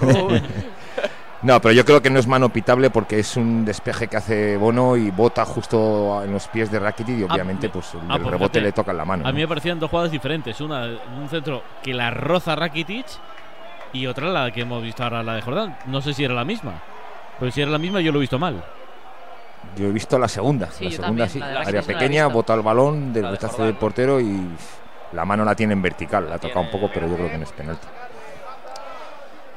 No, pero yo creo que no es mano pitable porque es un despeje que hace Bono y bota justo en los pies de Rakitic y obviamente pues el, ah, pues rebote fíjate, le toca en la mano. A mí ¿no? me parecían dos jugadas diferentes. Una, un centro que la roza Rakitic y otra la que hemos visto ahora, la de Jordán. No sé si era la misma. Pero si era la misma, yo lo he visto mal. Yo he visto la segunda, Sí, la segunda también, sí, la área pequeña, bota el balón del rechazo del portero y la mano la tiene en vertical, la, La toca un poco, pero yo creo que no es penalti.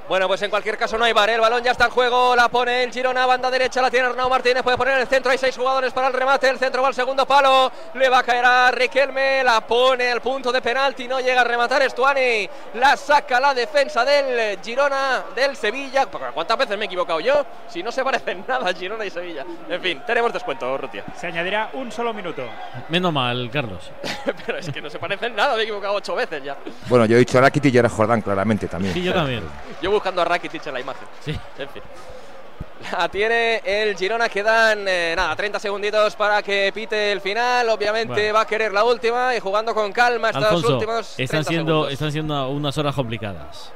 Bueno, pues en cualquier caso no hay bar, ¿eh? el balón ya está en juego, la pone el Girona, banda derecha, la tiene Arnau Martínez, puede poner en el centro, hay seis jugadores para el remate, el centro va al segundo palo, le va a caer a Riquelme, la pone al punto de penalti, no llega a rematar Estuani, la saca la defensa del Girona, del Sevilla, ¿cuántas veces me he equivocado yo? Si no se parecen nada Girona y Sevilla. En fin, tenemos descuento, Rutia. Se añadirá un solo minuto. Menos mal, Carlos. Pero es que no se parecen nada, me he equivocado ocho veces ya. Bueno, yo he dicho Rakitic y era Jordán claramente también. Sí, yo también. Yo buscando a Rakitic en la imagen. Sí. En fin. La tiene el Girona, quedan eh, nada, 30 segunditos para que pite el final. Obviamente Bueno. va a querer la última y jugando con calma estos Alfonso, últimos 30 están siendo, segundos. están siendo unas horas complicadas.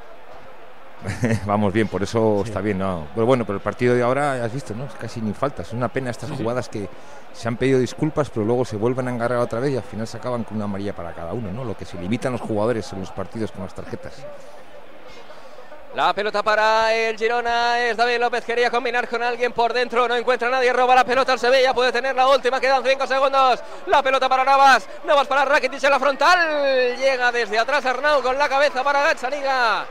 Vamos bien, por eso está bien. ¿no? Pero bueno, pero el partido de ahora, has visto, ¿no? Es casi ni faltas. Es una pena estas jugadas que se han pedido disculpas, pero luego se vuelven a engarrar otra vez y al final se acaban con una amarilla para cada uno, ¿no? Lo que se limitan los jugadores en los partidos con las tarjetas. La pelota para el Girona es David López. Quería combinar con alguien por dentro. No encuentra a nadie. Roba la pelota al Sevilla. Puede tener la última. Quedan 5 segundos. La pelota para Navas. Navas para Rakitic en la frontal. Llega desde atrás Arnau con la cabeza para Gazzaniga.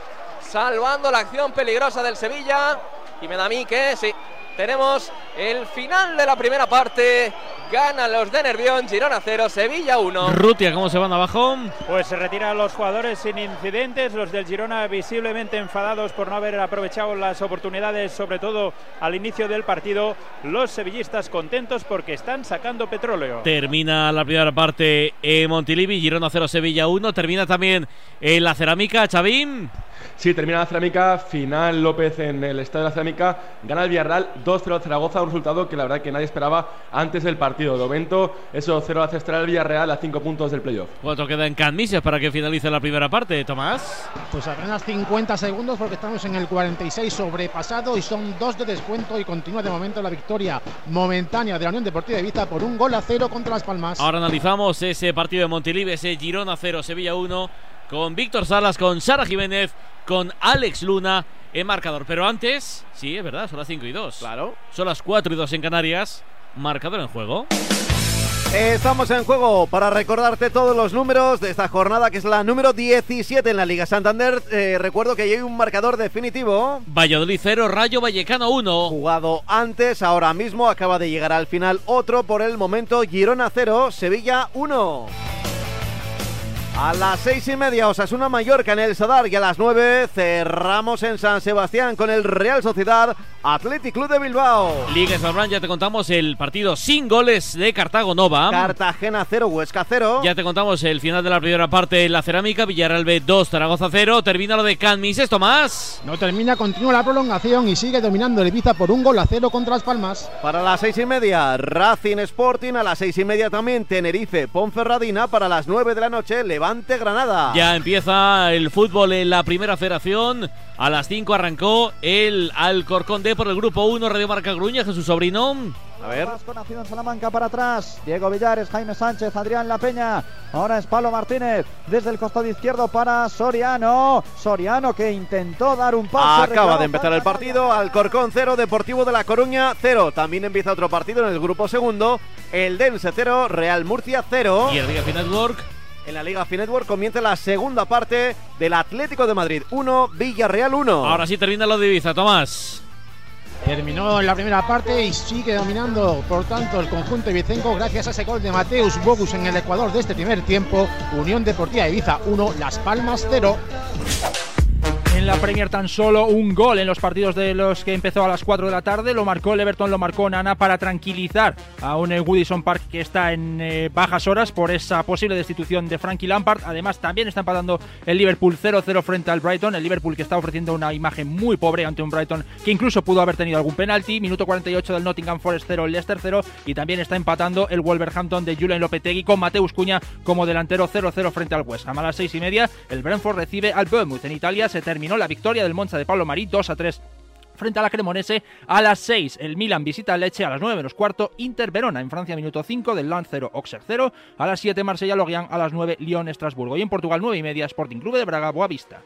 Salvando la acción peligrosa del Sevilla. Y me da a mí que sí. Tenemos el final de la primera parte. Ganan los de Nervión. Girona 0, Sevilla 1. Rutia, ¿cómo se van abajo? Pues se retiran los jugadores sin incidentes, los del Girona visiblemente enfadados por no haber aprovechado las oportunidades, sobre todo al inicio del partido. Los sevillistas contentos porque están sacando petróleo. Termina la primera parte en Montilivi, Girona 0, Sevilla 1. Termina también en la cerámica, Chavín. Sí, termina la cerámica, final López en el estadio de la cerámica, gana el Villarreal 2-0 al Zaragoza, un resultado que la verdad que nadie esperaba antes del partido. De momento, eso 0 hace estar el Villarreal a 5 puntos del playoff. ¿Cuánto queda en Canmises para que finalice la primera parte, Tomás? Pues apenas 50 segundos porque estamos en el 46 sobrepasado y son dos de descuento y continúa de momento la victoria momentánea de la Unión Deportiva de Ibiza por un gol a cero contra Las Palmas. Ahora analizamos ese partido de Montilivi, ese Girona 0, Sevilla 1, con Víctor Salas, con Sara Jiménez, con Alex Luna en marcador. Pero antes, sí, es verdad, son las 5 y 2. Claro. Son las 4 y 2 en Canarias. Marcador en juego. Estamos en juego para recordarte todos los números de esta jornada que es la número 17 en la Liga Santander. Eh, recuerdo que hay un marcador definitivo. Valladolid 0, Rayo Vallecano 1. Jugado antes, ahora mismo acaba de llegar al final otro por el momento. Girona 0, Sevilla 1. A las seis y media, Osasuna Mallorca en el Sadar y a las nueve cerramos en San Sebastián con el Real Sociedad Athletic Club de Bilbao. Liga Smartbrand, ya te contamos el partido sin goles de Cartago Nova. Cartagena 0, Huesca 0. Ya te contamos el final de la primera parte en la cerámica. Villarreal B 2, Zaragoza 0. Termina lo de Canmis. ¿Esto más? No termina, continúa la prolongación y sigue dominando el Ibiza por un gol a cero contra Las Palmas. Para las seis y media, Racing Sporting. A las seis y media también Tenerife, Ponferradina. Para las nueve de la noche, Levante Granada. Ya empieza el fútbol en la primera federación. A las 5 arrancó el Alcorcón D por el grupo 1, Radio Marca Gruña, Jesús Sobrino. A ver. Con Nación Salamanca para atrás. Diego Villares, Jaime Sánchez, Adrián La Peña. Ahora es Pablo Martínez desde el costado izquierdo para Soriano. Soriano que intentó dar un pase. Acaba de empezar el partido. Alcorcón 0, Deportivo de La Coruña 0. También empieza otro partido en el grupo segundo. El Dense 0, Real Murcia 0. Y el Liga Network. En la Liga Finetwork comienza la segunda parte del Atlético de Madrid 1, Villarreal 1. Ahora sí termina lo de Ibiza, Tomás. Terminó la primera parte y sigue dominando, por tanto, el conjunto ibicenco gracias a ese gol de Mateus Bogus en el Ecuador de este primer tiempo. Unión Deportiva Ibiza 1, Las Palmas 0. La Premier tan solo un gol en los partidos de los que empezó a las 4 de la tarde. Lo marcó el Everton, lo marcó Nana para tranquilizar a un eh, Woodison Park que está en eh, bajas horas por esa posible destitución de Frankie Lampard. Además, también está empatando el Liverpool 0-0 frente al Brighton. El Liverpool que está ofreciendo una imagen muy pobre ante un Brighton que incluso pudo haber tenido algún penalti. Minuto 48 del Nottingham Forest 0, Leicester 0. Y también está empatando el Wolverhampton de Julian Lopetegui con Mateus Cuña como delantero 0-0 frente al West Ham. A las 6 y media, el Brentford recibe al Bournemouth. En Italia se terminó 1, la victoria del Monza de Pablo Marí 2 a 3 frente a la Cremonese. A las 6, el Milan visita Leche. A las 9 menos cuarto, Inter Verona. En Francia, minuto 5, del Lance 0, Auxerre 0. A las 7, Marsella Lorient. A las 9, Lyon Estrasburgo. Y en Portugal, 9 y media, Sporting Club de Braga, Boavista.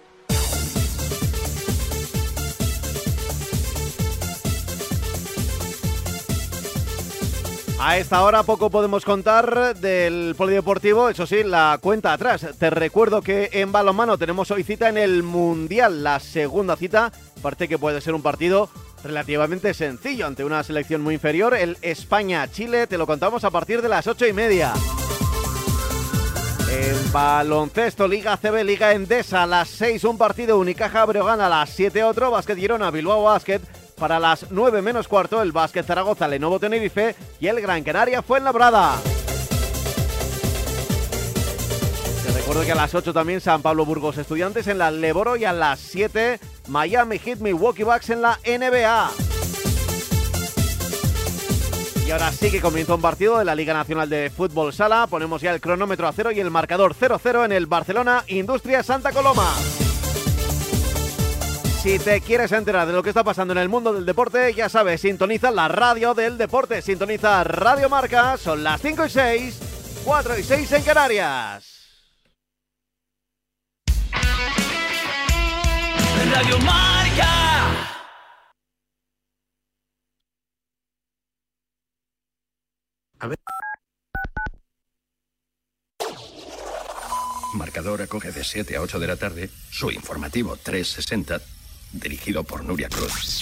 A esta hora poco podemos contar del polideportivo, eso sí, la cuenta atrás. Te recuerdo que en balonmano tenemos hoy cita en el Mundial, la segunda cita. Parece que puede ser un partido relativamente sencillo ante una selección muy inferior. El España-Chile, te lo contamos a partir de las ocho y media. En baloncesto, Liga CB, Liga Endesa, a las 6 un partido, Unicaja Breogán a las 7 otro, Básquet Girona, Bilbao Básquet, para las 9 menos cuarto, el Básquet Zaragoza, Lenovo Tenerife y el Gran Canaria fue en Labrada. Te recuerdo que a las 8 también San Pablo Burgos Estudiantes en la Leboro y a las 7 Miami Heat Milwaukee Bucks en la NBA. Y ahora sí que comienza un partido de la Liga Nacional de Fútbol Sala. Ponemos ya el cronómetro a cero y el marcador 0-0 en el Barcelona Industria Santa Coloma. Si te quieres enterar de lo que está pasando en el mundo del deporte, ya sabes, sintoniza la radio del deporte, sintoniza Radio Marca, son las 5 y 6, 4 y 6 en Canarias. Radio Marca. A ver. Marcador acoge de 7 a 8 de la tarde su informativo 360, dirigido por Nuria Cruz.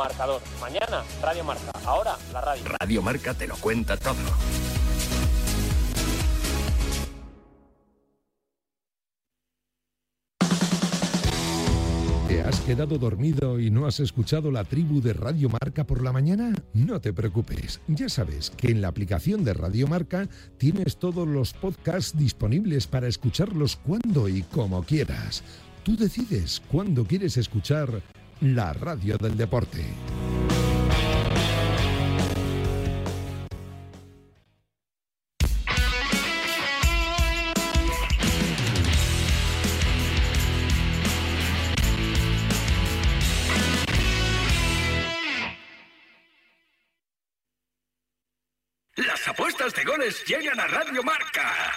marcador. Mañana, Radio Marca. Ahora, la radio. Radio Marca te lo cuenta todo. ¿Te has quedado dormido y no has escuchado la tribu de Radio Marca por la mañana? No te preocupes, ya sabes que en la aplicación de Radio Marca tienes todos los podcasts disponibles para escucharlos cuando y como quieras. Tú decides cuándo quieres escuchar la radio del deporte. Las apuestas de goles llegan a Radio Marca.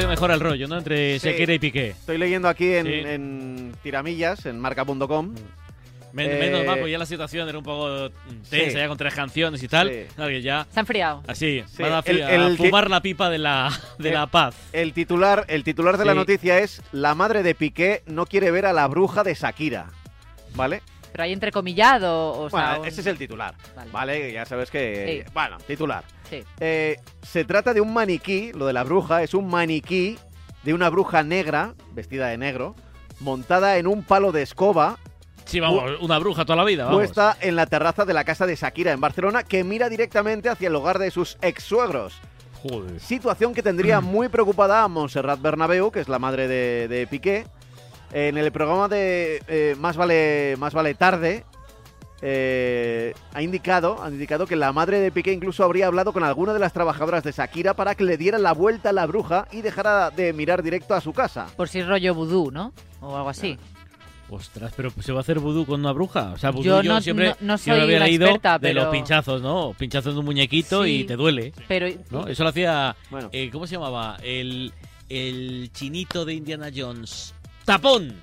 Que mejora el rollo, ¿no? Entre Sí. Sequeira y Piqué. Estoy leyendo aquí en, Sí. en tiramillas, en marca.com. Men- Eh, Menos mal, porque ya la situación era un poco tensa, Sí. ya con tres canciones y tal. Sí. Ya. Se ha enfriado. Así, Sí, van a, el- a el ti- fumar la pipa de la, de El- la paz. El titular, el titular de la noticia es La madre de Piqué no quiere ver a la bruja de Shakira. ¿Vale? Pero hay entrecomillado, o sea, Bueno, un- ese es el titular. Vale. Vale, ya sabes que. Sí. Bueno, titular. Sí. Eh, se trata de un maniquí, lo de la bruja, es un maniquí de una bruja negra, vestida de negro, montada en un palo de escoba, Sí, vamos, una bruja toda la vida, vamos. puesta en la terraza de la casa de Shakira en Barcelona, que mira directamente hacia el hogar de sus ex suegros. Joder. Situación que tendría muy preocupada a Montserrat Bernabeu, que es la madre de, de Piqué. En el programa de eh, Más vale Más vale tarde eh, ha indicado, ha indicado que la madre de Piqué incluso habría hablado con alguna de las trabajadoras de Shakira para que le diera la vuelta a la bruja y dejara de mirar directo a su casa. por si es rollo vudú, ¿no? O algo así. Ostras, pero ¿se va a hacer vudú con una bruja? O sea, vudú Yo yo, no- siempre, no- no siempre soy había leído experta, de los pinchazos, ¿no? Pinchazos de un muñequito Sí, y te duele. Pero ¿no? Eso lo hacía, Bueno. eh, ¿cómo se llamaba? El, el chinito de Indiana Jones. ¡Tapón!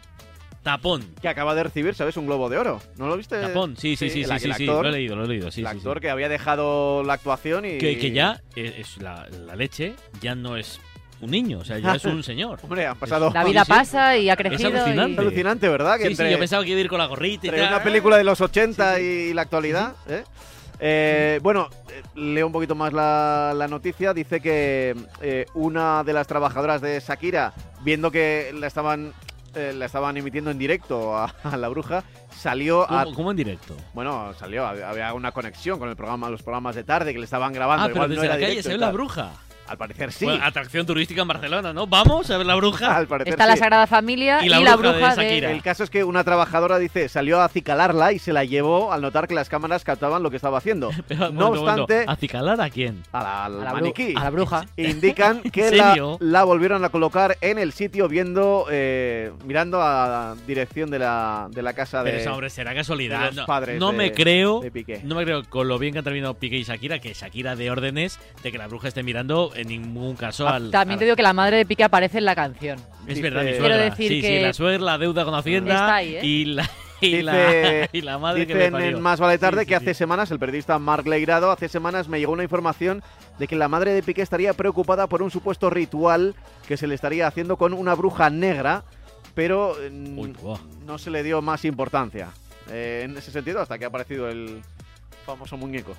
Tapón. Que acaba de recibir, ¿sabes? Un globo de oro. ¿No lo viste? Tapón, sí, sí, sí, sí, sí, sí, actor- lo he leído, lo he leído, sí, el sí, sí. actor que había dejado la actuación y... Que, que ya eh, es la, la leche, ya no es un niño, o sea, ya es un señor. Hombre, han pasado... La vida Sí, sí. pasa y ha Es crecido. y- alucinante. Es alucinante, ¿verdad? Que Sí, entre- sí, yo pensaba que iba a ir con la gorrita y tal. una película de los 80 y la actualidad. ¿eh? Eh, bueno, eh, leo un poquito más la, la noticia. Dice que eh, una de las trabajadoras de Shakira, viendo que la estaban, eh, la estaban emitiendo en directo a, a la bruja, salió a. ¿Cómo, cómo en directo? Bueno, salió, había una conexión con el programa, los programas de tarde que le estaban grabando. Ah, pero igual no desde era la calle ve la bruja. Al parecer sí. Bueno, atracción turística en Barcelona, ¿no? Vamos a ver la bruja. Al parecer Está la sí. Sagrada Familia Y y la la, bruja de Shakira. El caso es que una trabajadora dice salió a acicalarla y se la llevó al notar que las cámaras captaban lo que estaba haciendo. Pero, no obstante, ¿Acicalar a quién? a la, a la, maniquí a la bruja. indican que ¿En la, la volvieron a colocar en el sitio viendo eh, mirando a la dirección de la, de la casa Pero de eso, hombre, será casualidad. de los no padres no de- me creo, de Piqué. no me creo con lo bien que han terminado Piqué y Shakira, que Shakira de órdenes de que la bruja esté mirando en ningún caso al. También al- te digo que la madre de Piqué aparece en la canción. Es Dice- verdad, mi Quiero suegra. decir sí, sí, que- la suegra, la deuda con Hacienda Está ahí, ¿eh? y la y, Dice- la, y la madre que me Dicen parió. en Más Vale Tarde Sí, sí, que sí. hace semanas el periodista Marc Leirado hace semanas me llegó una información de que la madre de Piqué estaría preocupada por un supuesto ritual que se le estaría haciendo con una bruja negra, pero mm, Uy, no se le dio más importancia. Eh, en ese sentido, hasta que ha aparecido el famoso muñeco.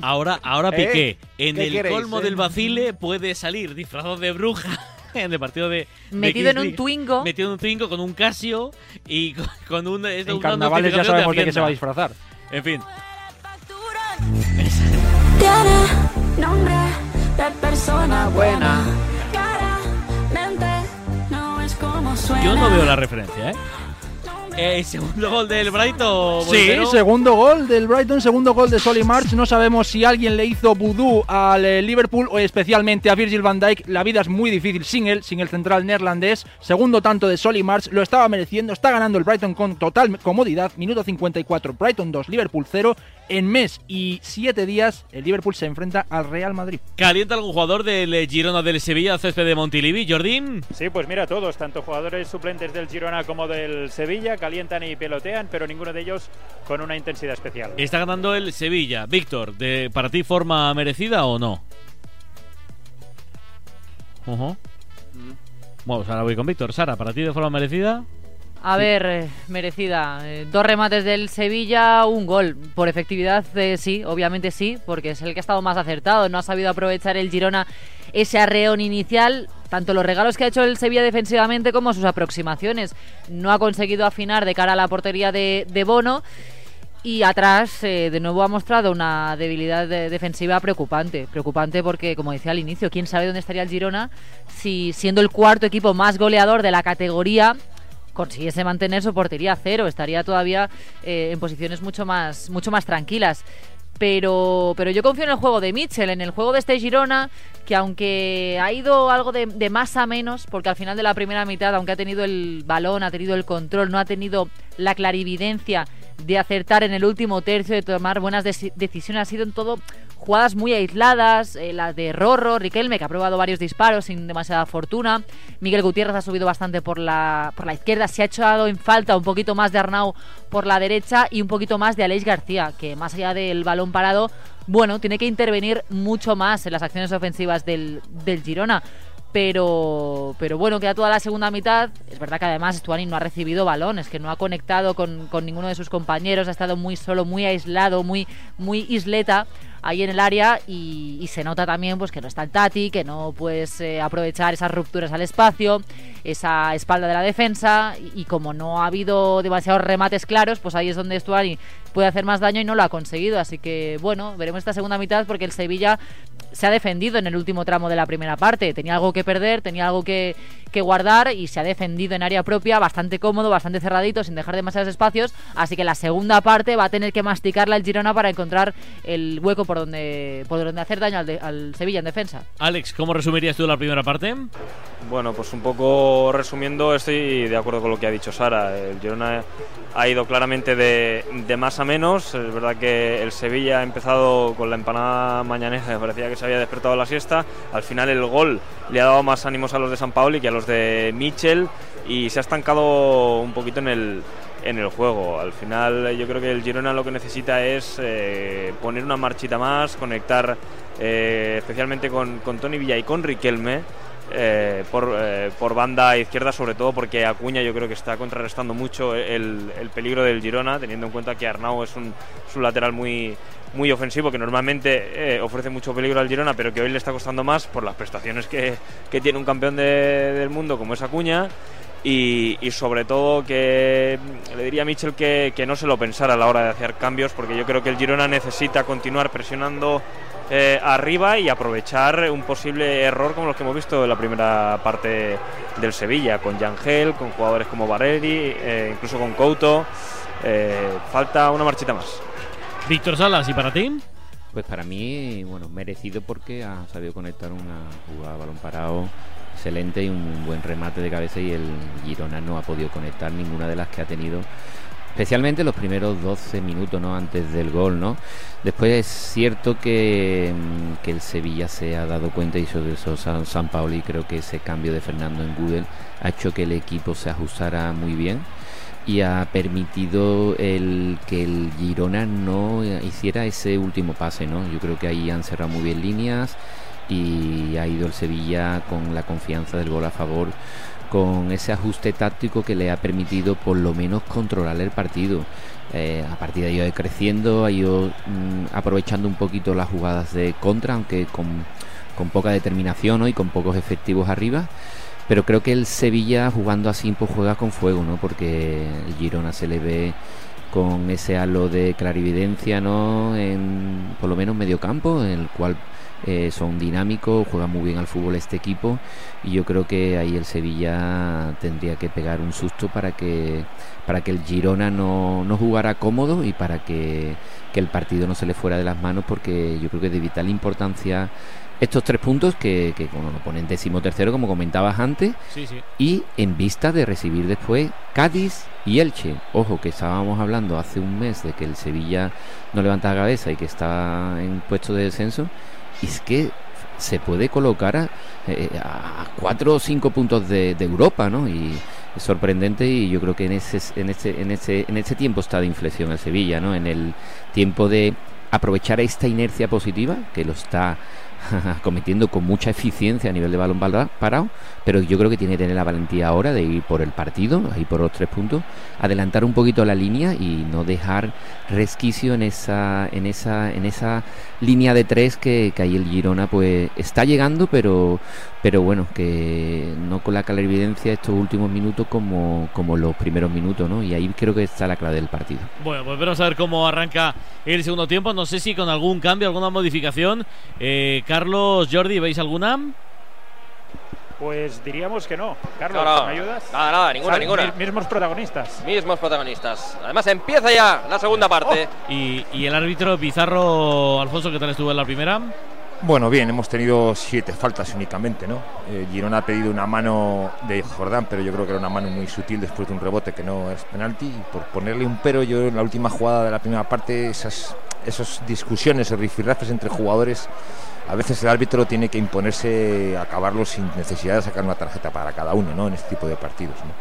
Ahora, ahora ¿Eh? Piqué, en ¿Qué el queréis, colmo eh? del vacile, puede salir disfrazado de bruja en el partido de. de Metido en Kings un. Twingo. Metido en un Twingo con un Casio y con, con un. es En carnavales ya sabemos de qué se va a disfrazar. En fin. Tiene nombre de persona buena. Claramente no es como suena. Yo no veo la referencia, ¿eh? Eh, segundo gol del Brighton. Sí, Montero. segundo gol del Brighton, segundo gol de Solly March. No sabemos si alguien le hizo vudú al eh, Liverpool o especialmente a Virgil van Dijk. La vida es muy difícil sin él, sin el central neerlandés. Segundo tanto de Solly March, lo estaba mereciendo. Está ganando el Brighton con total comodidad. Minuto 54, Brighton 2, Liverpool 0. En mes y siete días, el Liverpool se enfrenta al Real Madrid. ¿Calienta algún jugador del eh, Girona del Sevilla, césped de Montilivi, Jordín? Sí, pues mira, todos, tanto jugadores suplentes del Girona como del Sevilla, calientan y pelotean, pero ninguno de ellos con una intensidad especial. Está ganando el Sevilla. Víctor, de, ¿para ti forma merecida o no? Ujú. Bueno, pues ahora voy con Víctor. Sara, ¿para ti de forma merecida? A ver, eh, merecida. Eh, dos remates del Sevilla, un gol. Por efectividad, eh, sí, obviamente sí, porque es el que ha estado más acertado. No ha sabido aprovechar el Girona ese arreón inicial. Tanto los regalos que ha hecho el Sevilla defensivamente como sus aproximaciones. No ha conseguido afinar de cara a la portería de, de Bono. Y atrás, eh, de nuevo, ha mostrado una debilidad de- defensiva preocupante. Preocupante porque, como decía al inicio, quién sabe dónde estaría el Girona si, siendo el cuarto equipo más goleador de la categoría, consiguiese mantener su portería cero. Estaría todavía eh, en posiciones mucho más, mucho más tranquilas. Pero, pero yo confío en el juego de Mitchell, en el juego de este Girona, que aunque ha ido algo de, de más a menos, porque al final de la primera mitad, aunque ha tenido el balón, ha tenido el control, no ha tenido la clarividencia de acertar en el último tercio, de tomar buenas deci- decisiones, ha sido en todo jugadas muy aisladas, eh, la de Rorro, Riquelme, que ha probado varios disparos sin demasiada fortuna, Miguel Gutiérrez ha subido bastante por la, por la izquierda, se ha echado en falta un poquito más de Arnau por la derecha y un poquito más de Aleix García, que más allá del balón parado, bueno, tiene que intervenir mucho más en las acciones ofensivas del, del Girona. Pero, pero bueno, queda toda la segunda mitad. Es verdad que además Stuani no ha recibido balones, que no ha conectado con, con ninguno de sus compañeros, ha estado muy solo, muy aislado, muy, muy isleta ahí en el área y, se nota también pues que no está el Tati, que no puedes eh, aprovechar esas rupturas al espacio, esa espalda de la defensa y, como no ha habido demasiados remates claros, pues ahí es donde Stuani puede hacer más daño y no lo ha conseguido. Así que bueno, veremos esta segunda mitad porque el Sevilla se ha defendido en el último tramo de la primera parte. Tenía algo que perder, tenía algo que, que guardar y se ha defendido en área propia, bastante cómodo, bastante cerradito, sin dejar demasiados espacios. Así que la segunda parte va a tener que masticarla el Girona para encontrar el hueco por donde, por donde hacer daño al, de- al Sevilla en defensa. Alex, ¿cómo resumirías tú la primera parte? Bueno, pues un poco resumiendo, estoy de acuerdo con lo que ha dicho Sara. El Girona ha ido claramente de, de más a menos. Es verdad que el Sevilla ha empezado con la empanada mañanera, me parecía que se había despertado la siesta. Al final el gol le ha dado más ánimos a los de San Pauli que a los de Michel y se ha estancado un poquito en el, en el juego. Al final yo creo que el Girona lo que necesita es eh, poner una marchita más, conectar eh, especialmente con, Tony Villa y con Riquelme. eh, por, eh, por banda izquierda, sobre todo porque Acuña yo creo que está contrarrestando mucho el, el peligro del Girona, teniendo en cuenta que Arnau es un, un lateral muy, muy ofensivo, que normalmente eh, ofrece mucho peligro al Girona, pero que hoy le está costando más por las prestaciones que, que tiene un campeón de- del mundo como es Acuña. Y, y sobre todo que mm, le diría a Michel que, que no se lo pensara a la hora de hacer cambios, porque yo creo que el Girona necesita continuar presionando eh, arriba y aprovechar un posible error como los que hemos visto en la primera parte del Sevilla, con Yangel, con jugadores como Barelli, eh, incluso con Couto. Eh, falta una marchita más. Víctor Salas, ¿y para ti? Pues para mí, bueno, merecido porque ha sabido conectar una jugada a balón parado excelente y un buen remate de cabeza y el Girona no ha podido conectar ninguna de las que ha tenido especialmente los primeros 12 minutos no antes del gol no después es cierto que, mm, que el Sevilla se ha dado cuenta y sobre eso San, San Pauli creo que ese cambio de Fernando en Google ha hecho que el equipo se ajustara muy bien y ha permitido el que el Girona no hiciera ese último pase, ¿no? Yo creo que ahí han cerrado muy bien líneas y ha ido el Sevilla con la confianza del gol a favor, con ese ajuste táctico que le ha permitido por lo menos controlar el partido. Eh, a partir de ahí ha ido creciendo, ha ido mm, aprovechando un poquito las jugadas de contra, aunque con, con poca determinación ¿no? y con pocos efectivos arriba. Pero creo que el Sevilla jugando así pues juega con fuego, ¿no? Porque el Girona se le ve con ese halo de clarividencia, ¿no? En por lo menos medio campo, en el cual eh, son dinámicos, juegan muy bien al fútbol este equipo y yo creo que ahí el Sevilla tendría que pegar un susto para que para que el Girona no, no jugara cómodo y para que, que el partido no se le fuera de las manos porque yo creo que es de vital importancia estos tres puntos que, que bueno, lo ponen décimo tercero como comentabas antes Sí, sí. y en vista de recibir después Cádiz y Elche. Ojo, que estábamos hablando hace un mes de que el Sevilla no levanta la cabeza y que está en puesto de descenso. Y es que se puede colocar a, eh, a cuatro o cinco puntos de, de Europa, ¿no? Y es sorprendente y yo creo que en ese, en ese, en ese, en ese tiempo está de inflexión el Sevilla, ¿no? En el tiempo de aprovechar esta inercia positiva que lo está cometiendo con mucha eficiencia a nivel de balón parado, pero yo creo que tiene que tener la valentía ahora de ir por el partido, ahí por los tres puntos, adelantar un poquito la línea y no dejar resquicio en esa, en esa, en esa línea de tres que, que ahí el Girona pues está llegando, pero, pero bueno, que no con la clarividencia estos últimos minutos como, como los primeros minutos, ¿no? Y ahí creo que está la clave del partido. Bueno, pues veremos a ver cómo arranca el segundo tiempo. No sé si con algún cambio, alguna modificación. Eh, Carlos, Jordi, ¿veis alguna? Pues diríamos que no. Carlos, No, no. ¿me ayudas? Nada, nada, ninguna, ninguna. mi- Mismos protagonistas. Mismos protagonistas. Además, empieza ya la segunda parte. Y, y el árbitro Pizarro, Alfonso, ¿qué tal estuvo en la primera? Bueno, bien, hemos tenido siete faltas únicamente, ¿no? Eh, Girona ha pedido una mano de Jordán, pero yo creo que era una mano muy sutil después de un rebote que no es penalti. Y por ponerle un pero, yo en la última jugada de la primera parte, esas, esas discusiones o rifirrafes entre jugadores, a veces el árbitro tiene que imponerse a acabarlo sin necesidad de sacar una tarjeta para cada uno, ¿no? En este tipo de partidos, ¿no?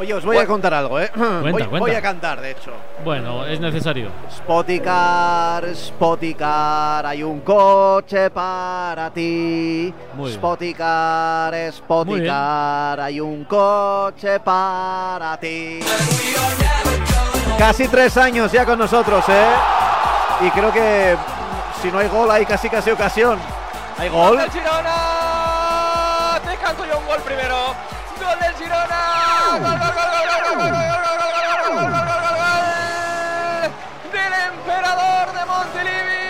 Oye, os voy a contar algo, ¿eh? voy, cuenta. voy a cantar, de hecho. Bueno, es necesario. Spoticar, Spoticar, hay un coche para ti. Muy. Spoticar, Spoticar, hay un coche para ti. Casi tres años ya con nosotros, ¿eh? Y creo que mm, si no hay gol, hay casi casi ocasión. ¿Hay gol? del Girona! Te canto yo un gol primero. ¡Gol del Girona! ¡Gol, gol, gol, gol, gol, gol, gol, gol, gol, gol, gol, gol, gol, gol, gol! ¡Del emperador de Montilivi!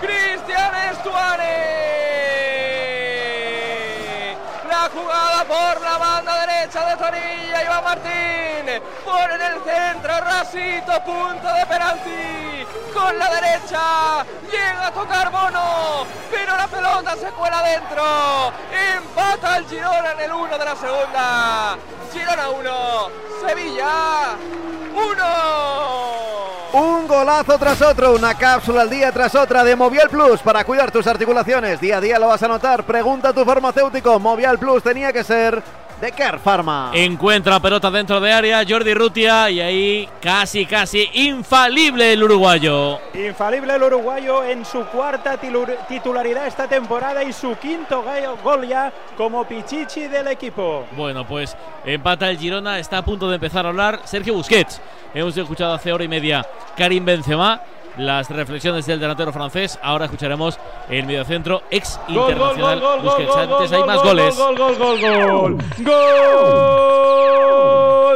¡Cristian Estuani! La jugada por la banda derecha de Zorilla. Iván Martín pone en el centro. Rasito, punto de penalti. Con la derecha llega a tocar Bono, pero la pelota se cuela adentro. Empata el Girona en el 1 de la segunda. Girona 1, Sevilla 1. Un golazo tras otro, una cápsula al día tras otra de Movial Plus para cuidar tus articulaciones. Día a día lo vas a notar. Pregunta a tu farmacéutico. Movial Plus tenía que ser de Care Pharma. Encuentra pelota dentro de área Jordi Rutia y ahí casi, casi infalible el uruguayo. Infalible el uruguayo en su cuarta titularidad esta temporada y su quinto gol ya como pichichi del equipo. Bueno, pues empata el Girona, está a punto de empezar a hablar Sergio Busquets. Hemos escuchado hace hora y media Karim Benzema, las reflexiones del delantero francés. Ahora escucharemos el mediocentro ex internacional Busquets. Antes hay más goles. Gol, gol, gol, gol. Gol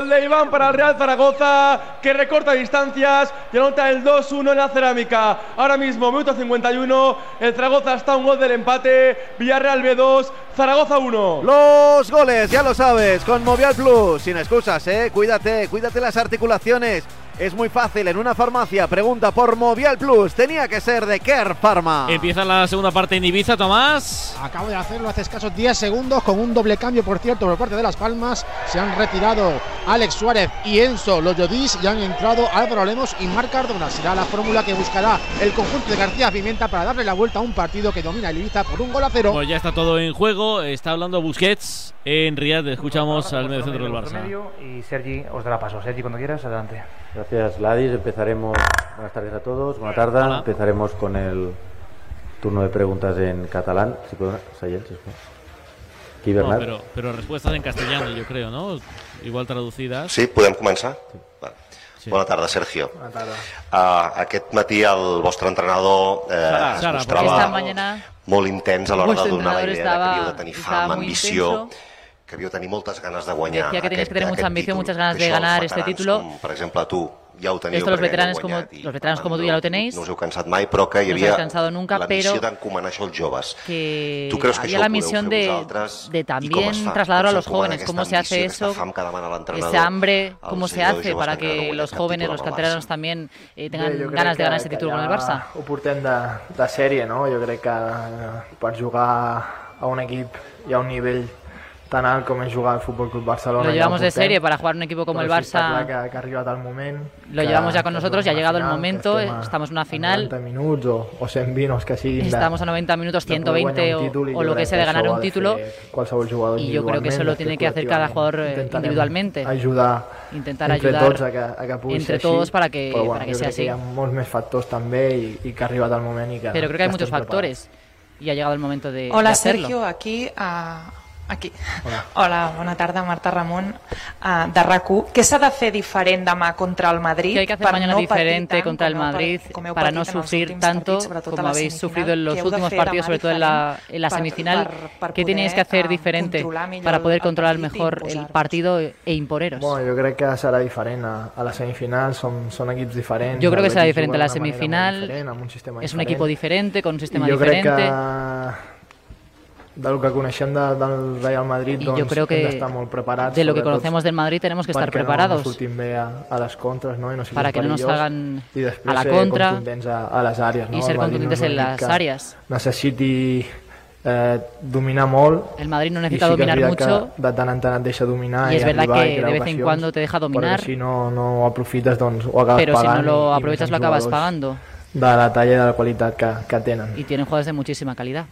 de Iván para el Real Zaragoza, que recorta distancias y anota el 2-1 en la cerámica. Ahora mismo, minuto 51, el Zaragoza está a un gol del empate. Villarreal B2, Zaragoza 1. Los goles, ya lo sabes, con Movial Plus. Sin excusas, ¿eh? Cuídate, cuídate las articulaciones. Es muy fácil, en una farmacia, pregunta por Movial Plus. Tenía que ser de Care Pharma. Empieza la segunda parte en Ibiza, Tomás. Acabo de hacerlo hace escasos 10 segundos con un doble cambio, por cierto, por parte de Las Palmas. Se han retirado Alex Suárez y Enzo Loyodis y han entrado Álvaro Lemos y Marc Cardona. Será la fórmula que buscará el conjunto de García Pimienta para darle la vuelta a un partido que domina el Ibiza por un gol a cero. Pues ya está todo en juego. Está hablando Busquets en Riyadh. Escuchamos al mediocentro del Barça. Y Sergi, os dará paso. Sergi, cuando quieras, adelante. Gracias, Gladys. Empezaremos. Buenas tardes a todos. Buenas tardes. Empezaremos con el turno de preguntas en catalán. Si puedo, Sayel, si. Qui, No, Bernat? pero, pero respuestas en castellano, yo creo, ¿no? Igual traducidas. Sí, podem començar? Va. Sí. Bona tarda, Sergio. Bona tarda. Uh, aquest matí el vostre entrenador eh, Sara, es Sara, mostrava Esta mañana molt intens a l'hora de donar la idea de que estaba- havíeu de tenir estaba fam, ambició, intenso. Que havíeu de tenir moltes ganes de guanyar decía que tenéis aquest, que tener mucha ambición, títol. muchas ganas de ganar este título. Com, per exemple, tu ja ho teníeu Esto los veteranos como los veteranos como tú ya lo tenéis. no us heu cansat mai, però que hi No havia cansado nunca, la missió pero d'encomanar això als joves. que Tu creus que això la ho podeu misión fer de, vosaltres? de también trasladarlo a Com los jóvenes, cómo se hace ambició, aquesta eso, fam que demana l'entrenador ese hambre, cómo se hace para que no los jóvenes, los canteranos también eh, tengan ganas de ganar ese título con el ja Barça. Ho portem de, de sèrie, no? Jo crec que per jugar a un equip hi ha un nivell tan alt com és jugar al Futbol Club Barcelona. Lo llevamos de serie para jugar un equipo como el Barça. clar que, que ha arribat el moment. Lo que- llevamos ya con nosotros, ya ha llegado el momento, a- estamos en una final. 90 minuts o, o 120 o els que siguin. de- Estamos a 90 minutos, de poder guanyar 120 un o, lo que sea de ganar un título. fer Qualsevol jugador Y yo creo que eso lo tiene que hacer cada jugador eh, individualmente. Ajudar Intentar entre ayudar tots a que, a que pugui entre així, todos para que- però bueno, para que jo sea crec que hi ha así. molts més factors també i, i que ha arribat el moment i que Pero creo que hay muchos factores y ha llegado el momento de, de Hola hacerlo. Sergio, aquí a aquí. Hola. bona tarda, Marta Ramon, uh, de RAC1. Què s'ha de fer diferent demà contra el Madrid ¿Qué hay que hacer mañana no diferente tant contra el Madrid patit- com heu para patit no sufrir tanto a como habéis sufrido en los últimos partidos, sobre todo en la, en la semifinal? per- per ¿Qué tenéis que hacer eh, diferente para poder controlar mejor el partido e imponeros? Bueno, jo crec que serà diferent a, a la semifinal, són, són equips diferents. Yo creo que será diferente. juga La semifinal es un equipo diferente, con un sistema diferente. Del que coneixem de, del Real Madrid doncs, yo creo que hem d'estar molt preparats de lo que conocemos del Madrid tenemos que estar perquè preparados no, no sortim bé a, a les contres no? I no para que no nos hagan i després a la ser contra contundents a, a les àrees no? y ser contundentes en que áreas. necessiti eh, dominar molt El Madrid no i necesita sí dominar mucho que de tant en tant et deixa dominar y es verdad i que de vez en cuando te deja dominar, perquè si no, no aprofites doncs ho acabes pero si no pagant lo i- i aprovechas lo acabas pagando de la talla i de la qualitat que, que tenen y tienen jugadores de muchísima calidad.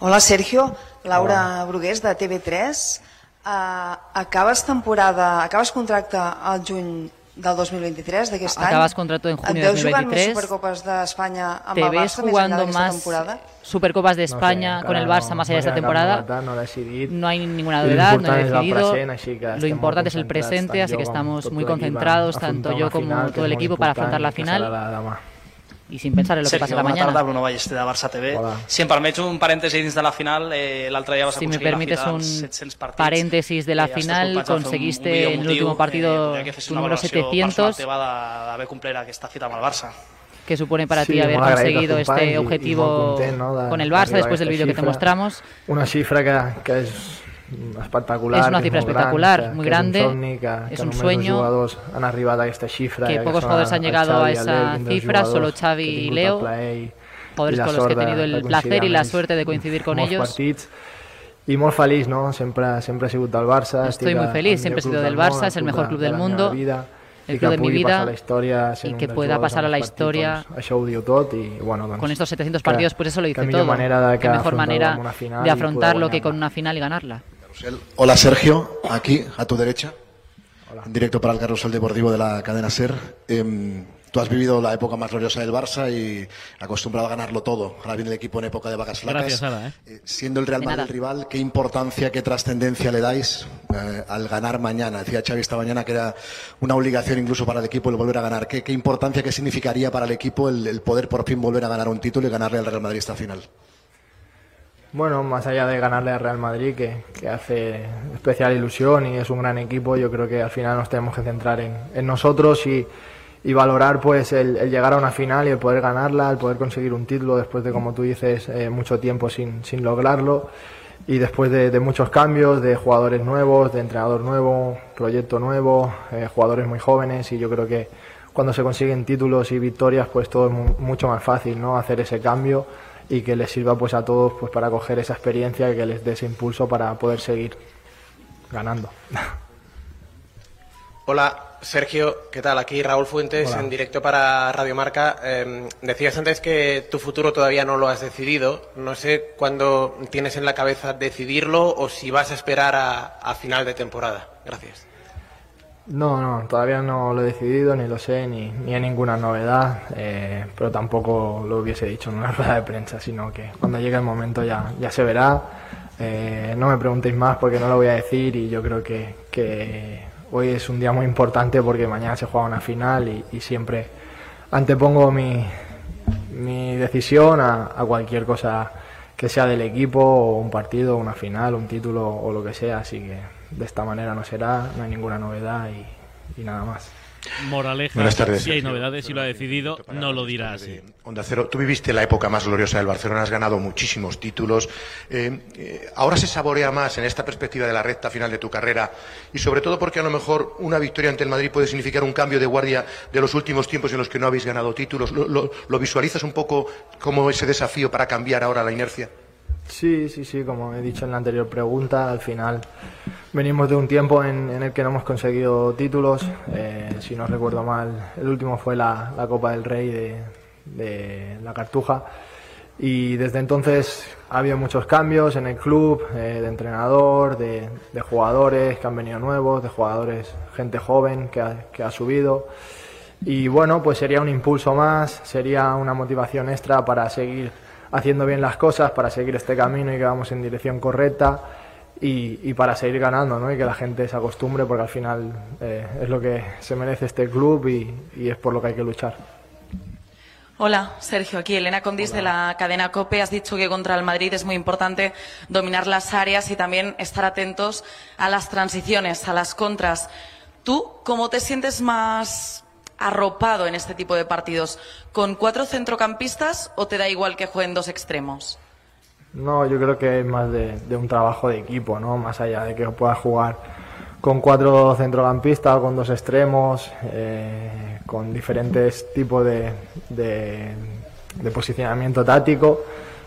Hola Sergio, Laura Brugués de TV3. Uh, acabes temporada, acabes contracte al juny del 2023 d'aquest any. Acabas contrato en Et junio de veus jugant més 2023. Supercopes d'Espanya amb ¿Te el ves Barça més enllà jugando d'aquesta más temporada? Supercopas de No sé, España con el Barça no- más allá de no esta hi ha cap temporada? novetat, no he decidit. No hay ninguna Lo novedad, no he important és el decidido. present, així que Lo importante es el presente, así que estamos muy concentrados, tanto yo como todo el equipo, para afrontar la final la y sin pensar en lo que Sergio, pasará bona mañana. tarda, Bruno Ballester de Barça TV. Si em permets un parèntesi dins de la final, eh, l'altre dia vas Si me aconseguir permites la fita un dels 700 partits. paréntesis de la Eh, final, conseguiste en el último partido eh, tu número valoració personal 700, teva de- d'haver complert aquesta fita amb el Barça. que supone para Sí, ti haber conseguido este i- i objetivo content, no, de- con el Barça después del aquesta vídeo que te mostramos. Una xifra que, que és espectacular. És una cifra espectacular, gran, muy grande, És es que un sueño jugadors han arribat a aquesta xifra. que pocos jugadores han llegado a esa cifra, solo Xavi y tingut Leo, i- jugadores i con los que he tenido el placer y la suerte de coincidir con ellos. partits i molt feliç, no? Sempre, sempre he sigut del Barça. Estoy muy feliz, siempre he sido del Barça, es el mejor club de del mundo, vida, el i club de mi vida, y que pueda pasar a la historia i, con estos 700 que- partidos, pues eso lo dice todo. manera de Qué que mejor manera de i afrontarlo que con una final y ganarla. Hola Sergio, aquí a tu derecha, en directo para el Carrusel Deportivo de la cadena SER. Em, tú has vivido la época más gloriosa del Barça y acostumbrado a ganarlo todo. Ahora viene el equipo en época de vacas flacas. Gracias. ¿eh? Eh, Siendo el Real Madrid el rival, ¿qué importancia, qué trascendencia le dais eh, al ganar mañana? Decía Xavi esta mañana que era una obligación incluso para el equipo el volver a ganar. ¿Qué, qué importancia, qué significaría para el equipo el, el poder por fin volver a ganar un título y ganarle al Real Madrid esta final? Bueno, más allá de ganarle al Real Madrid, que, que hace especial ilusión y es un gran equipo, yo creo que al final nos tenemos que centrar en, en nosotros y, y valorar pues el, llegar a una final y el poder ganarla, el poder conseguir un título después de, como tú dices, eh, mucho tiempo sin, sin lograrlo y después de, de muchos cambios, de jugadores nuevos, de entrenador nuevo, proyecto nuevo, eh, jugadores muy jóvenes y yo creo que cuando se consiguen títulos y victorias pues todo es mu- mucho más fácil, ¿no? Hacer ese cambio y que les sirva pues a todos pues para coger esa experiencia y que les dé ese impulso para poder seguir ganando. Hola, Sergio, ¿qué tal? Aquí Raúl Fuentes Hola. en directo para Radio Marca. Eh, decías antes que tu futuro todavía no lo has decidido. No sé cuándo tienes en la cabeza decidirlo o si vas a esperar a, a final de temporada. Gracias. No, no, todavía no lo he decidido, ni lo sé, ni, ni hay ninguna novedad, eh, pero tampoco lo hubiese dicho en una rueda de prensa, sino que cuando llegue el momento ya, ya se verá. Eh, no me preguntéis más porque no lo voy a decir y yo creo que, que hoy es un día muy importante porque mañana se juega una final y, siempre antepongo mi, mi decisión a, a cualquier cosa que sea del equipo, o un partido, una final, un título o lo que sea, así que de esta manera no será, no hay ninguna novedad y, y nada más. Moraleja, Buenas tardes, si hay Sergio. novedades y lo ha decidido, no lo dirá así. Onda Cero, tú viviste la época más gloriosa del Barcelona, has ganado muchísimos títulos. Eh, eh, ahora se saborea más en esta perspectiva de la recta final de tu carrera y sobre todo porque a lo mejor una victoria ante el Madrid puede significar un cambio de guardia de los últimos tiempos en los que no habéis ganado títulos. ¿Lo, lo- lo visualizas un poco como ese desafío para cambiar ahora la inercia? Sí, sí, sí, como he dicho en la anterior pregunta, al final venimos de un tiempo en, el que no hemos conseguido títulos. eh, si no recuerdo mal, el último fue la, Copa del Rey de, la Cartuja. Y desde entonces ha habido muchos cambios en el club, eh, de entrenador, de, jugadores que han venido nuevos, de jugadores, gente joven que ha subido. Y bueno, pues sería un impulso más, sería una motivación extra para seguir haciendo bien las cosas, para seguir este camino y que vamos en dirección correcta y, y para seguir ganando, ¿no? Y que la gente se acostumbre porque al final eh, es lo que se merece este club y, y es por lo que hay que luchar. Hola, Sergio, aquí Elena Condis de la cadena COPE. Has dicho que contra el Madrid es muy importante dominar las áreas y también estar atentos a las transiciones, a las contras. ¿Tú cómo te sientes más arropado en este tipo de partidos? ¿Con cuatro centrocampistas o te da igual que jueguen dos extremos? No, yo creo que es más de, un trabajo de equipo, ¿no? Más allá de que puedas jugar con cuatro centrocampistas, con dos extremos, eh, con diferentes tipos de, de- posicionamiento táctico.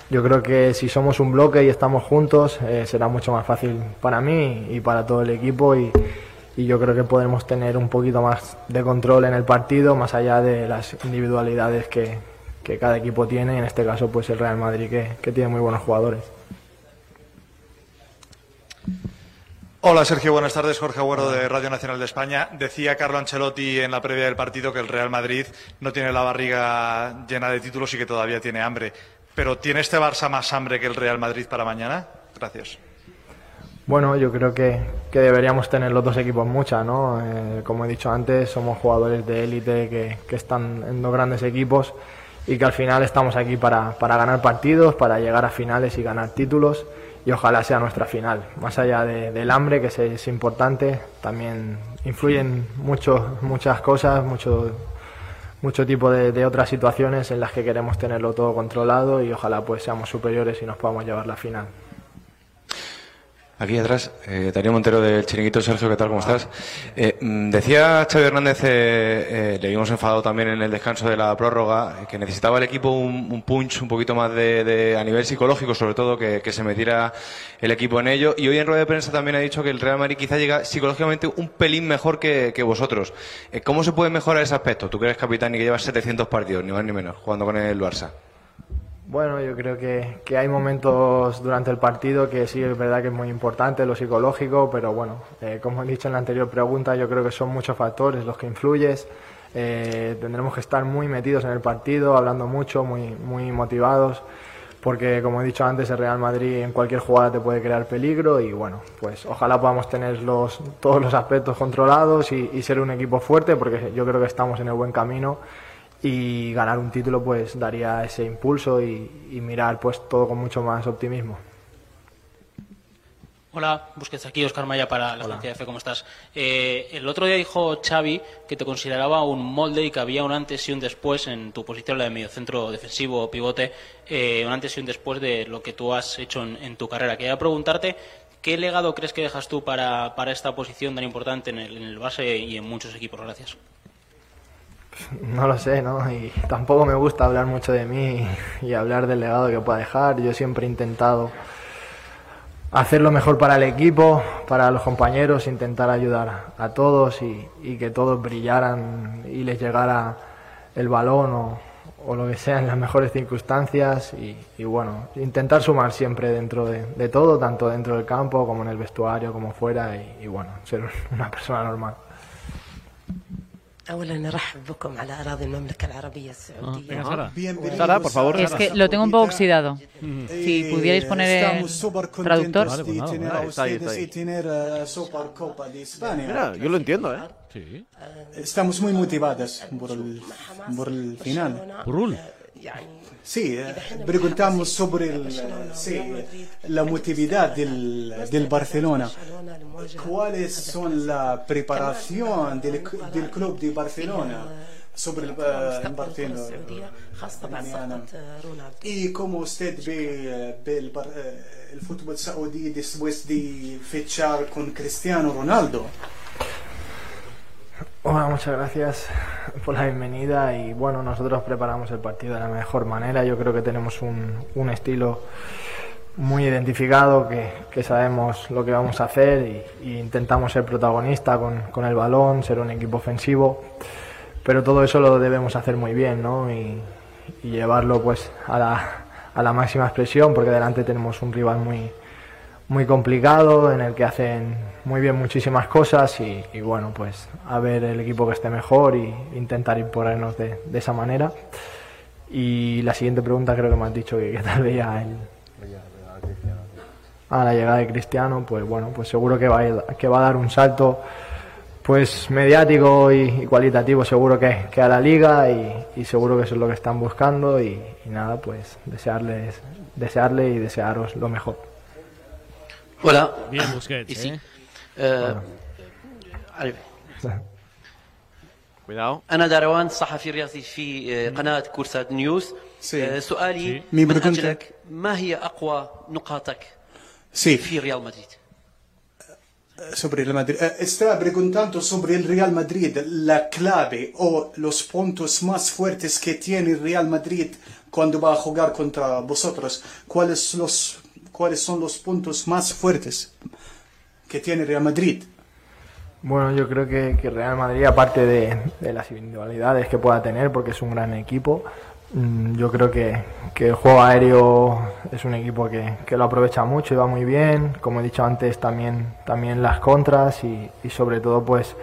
Yo creo que si somos un bloque y estamos juntos, eh, será mucho más fácil para mí y para todo el equipo y, y yo creo que podremos tener un poquito más de control en el partido, más allá de las individualidades que, que cada equipo tiene, en este caso pues el Real Madrid que, que tiene muy buenos jugadores. Hola Sergio, buenas tardes. Jorge Agüero de Radio Nacional de España. Decía Carlo Ancelotti en la previa del partido que el Real Madrid no tiene la barriga llena de títulos y que todavía tiene hambre. Pero ¿tiene este Barça más hambre que el Real Madrid para mañana? Gracias. Bueno, yo creo que, que deberíamos tener los dos equipos mucha, ¿no? Eh, como he dicho antes, somos jugadores de élite que, que están en dos grandes equipos y que al final estamos aquí para, para ganar partidos, para llegar a finales y ganar títulos y ojalá sea nuestra final. Más allá de- del hambre, que es, es importante, también influyen mucho, muchas cosas, mucho, mucho tipo de, de otras situaciones en las que queremos tenerlo todo controlado y ojalá pues seamos superiores y nos podamos llevar la final. Aquí atrás, eh, Darío Montero del Chiringuito. Sergio, ¿qué tal? ¿Cómo estás? Eh, mm, decía Xavi Hernández, eh, eh, le vimos enfadado también en el descanso de la prórroga, eh, que necesitaba el equipo un, un punch un poquito más de, a nivel psicológico, sobre todo, que, se metiera el equipo en ello. Y hoy en rueda de prensa también ha dicho que el Real Madrid quizá llega psicológicamente un pelín mejor que, que vosotros. Eh, ¿Cómo se puede mejorar ese aspecto? Tú que eres capitán y que llevas 700 partidos, ni más ni menos, jugando con el Barça. Bueno, yo creo que, que hay momentos durante el partido que sí es verdad que es muy importante lo psicológico, pero bueno, eh, como he dicho en la anterior pregunta, yo creo que son muchos factores los que influyes. Eh, tendremos que estar muy metidos en el partido, hablando mucho, muy, muy motivados, porque como he dicho antes, el Real Madrid en cualquier jugada te puede crear peligro y bueno, pues ojalá podamos tener los, todos los aspectos controlados y, y ser un equipo fuerte, porque yo creo que estamos en el buen camino y ganar un título pues daría ese impulso y, y mirar pues todo con mucho más optimismo. Hola, Busquets aquí, Oscar Maya para la agencia de F, ¿cómo estás? Eh, el otro día dijo Xavi que te consideraba un molde y que había un antes y un después en tu posición, la de mediocentro defensivo o pivote, eh, un antes y un después de lo que tú has hecho en, en tu carrera. Quería preguntarte, ¿qué legado crees que dejas tú para, para esta posición tan importante en el, en el base y en muchos equipos? Gracias. No lo sé, ¿no? Y tampoco me gusta hablar mucho de mí y hablar del legado que pueda dejar. Yo siempre he intentado hacer lo mejor para el equipo, para los compañeros, intentar ayudar a todos y, que todos brillaran y les llegara el balón o, lo que sea en las mejores circunstancias y, bueno, intentar sumar siempre dentro de, todo, tanto dentro del campo como en el vestuario, como fuera y bueno, ser una persona normal. Hola, por favor. Es que lo tengo un poco oxidado. Eh, si pudierais poner traductor. Mira, pues está ahí. Eh, Mira, yo lo entiendo, ¿eh? Sí. Estamos muy motivados por el, por el final. Por Sí, eh, preguntamos sobre el, eh, sí, la motividad del, del Barcelona. ¿Cuáles son la preparación del, del club de Barcelona sobre el, eh, el Barcelona? mañana? ¿Y cómo usted ve, eh, ve el, bar- eh, el fútbol saudí después de fichar con Cristiano Ronaldo? Hola, muchas gracias por la bienvenida y bueno, nosotros preparamos el partido de la mejor manera. Yo creo que tenemos un, un estilo muy identificado, que, que sabemos lo que vamos a hacer y, intentamos ser protagonista con, con el balón, ser un equipo ofensivo, pero todo eso lo debemos hacer muy bien ¿no? y, y llevarlo pues a la, a la máxima expresión porque delante tenemos un rival muy, muy complicado en el que hacen muy bien muchísimas cosas y, y bueno, pues a ver el equipo que esté mejor y intentar imponernos de, de esa manera. Y la siguiente pregunta creo que me has dicho que qué tal veía el, a la llegada de Cristiano, pues bueno, pues seguro que va a, ir- que va a dar un salto pues mediático y, y cualitativo seguro que, que a la liga y, y seguro que eso es lo que están buscando y, y nada, pues desearles, desearle y desearos lo mejor. Hola. Bien, Busquets. ¿eh? آه،. أنا دروان صحفي رياضي في آه، قناة كورسات نيوز آه، سؤالي من أجلك ما هي أقوى نقاطك. في ريال مدريد sobre el Madrid. Eh, estaba preguntando sobre el Real Madrid, la clave o los puntos más fuertes que tiene el Real Madrid cuando va a jugar contra vosotros. ¿Cuáles, los, cuáles son los puntos más fuertes que tiene Real Madrid? Bueno, yo creo que, que Real Madrid, aparte de, de las individualidades que pueda tener, porque es un gran equipo, mm, yo creo que, que el juego aéreo es un equipo que, que lo aprovecha mucho y va muy bien. Como he dicho antes, también, también las contras y, y sobre todo, pues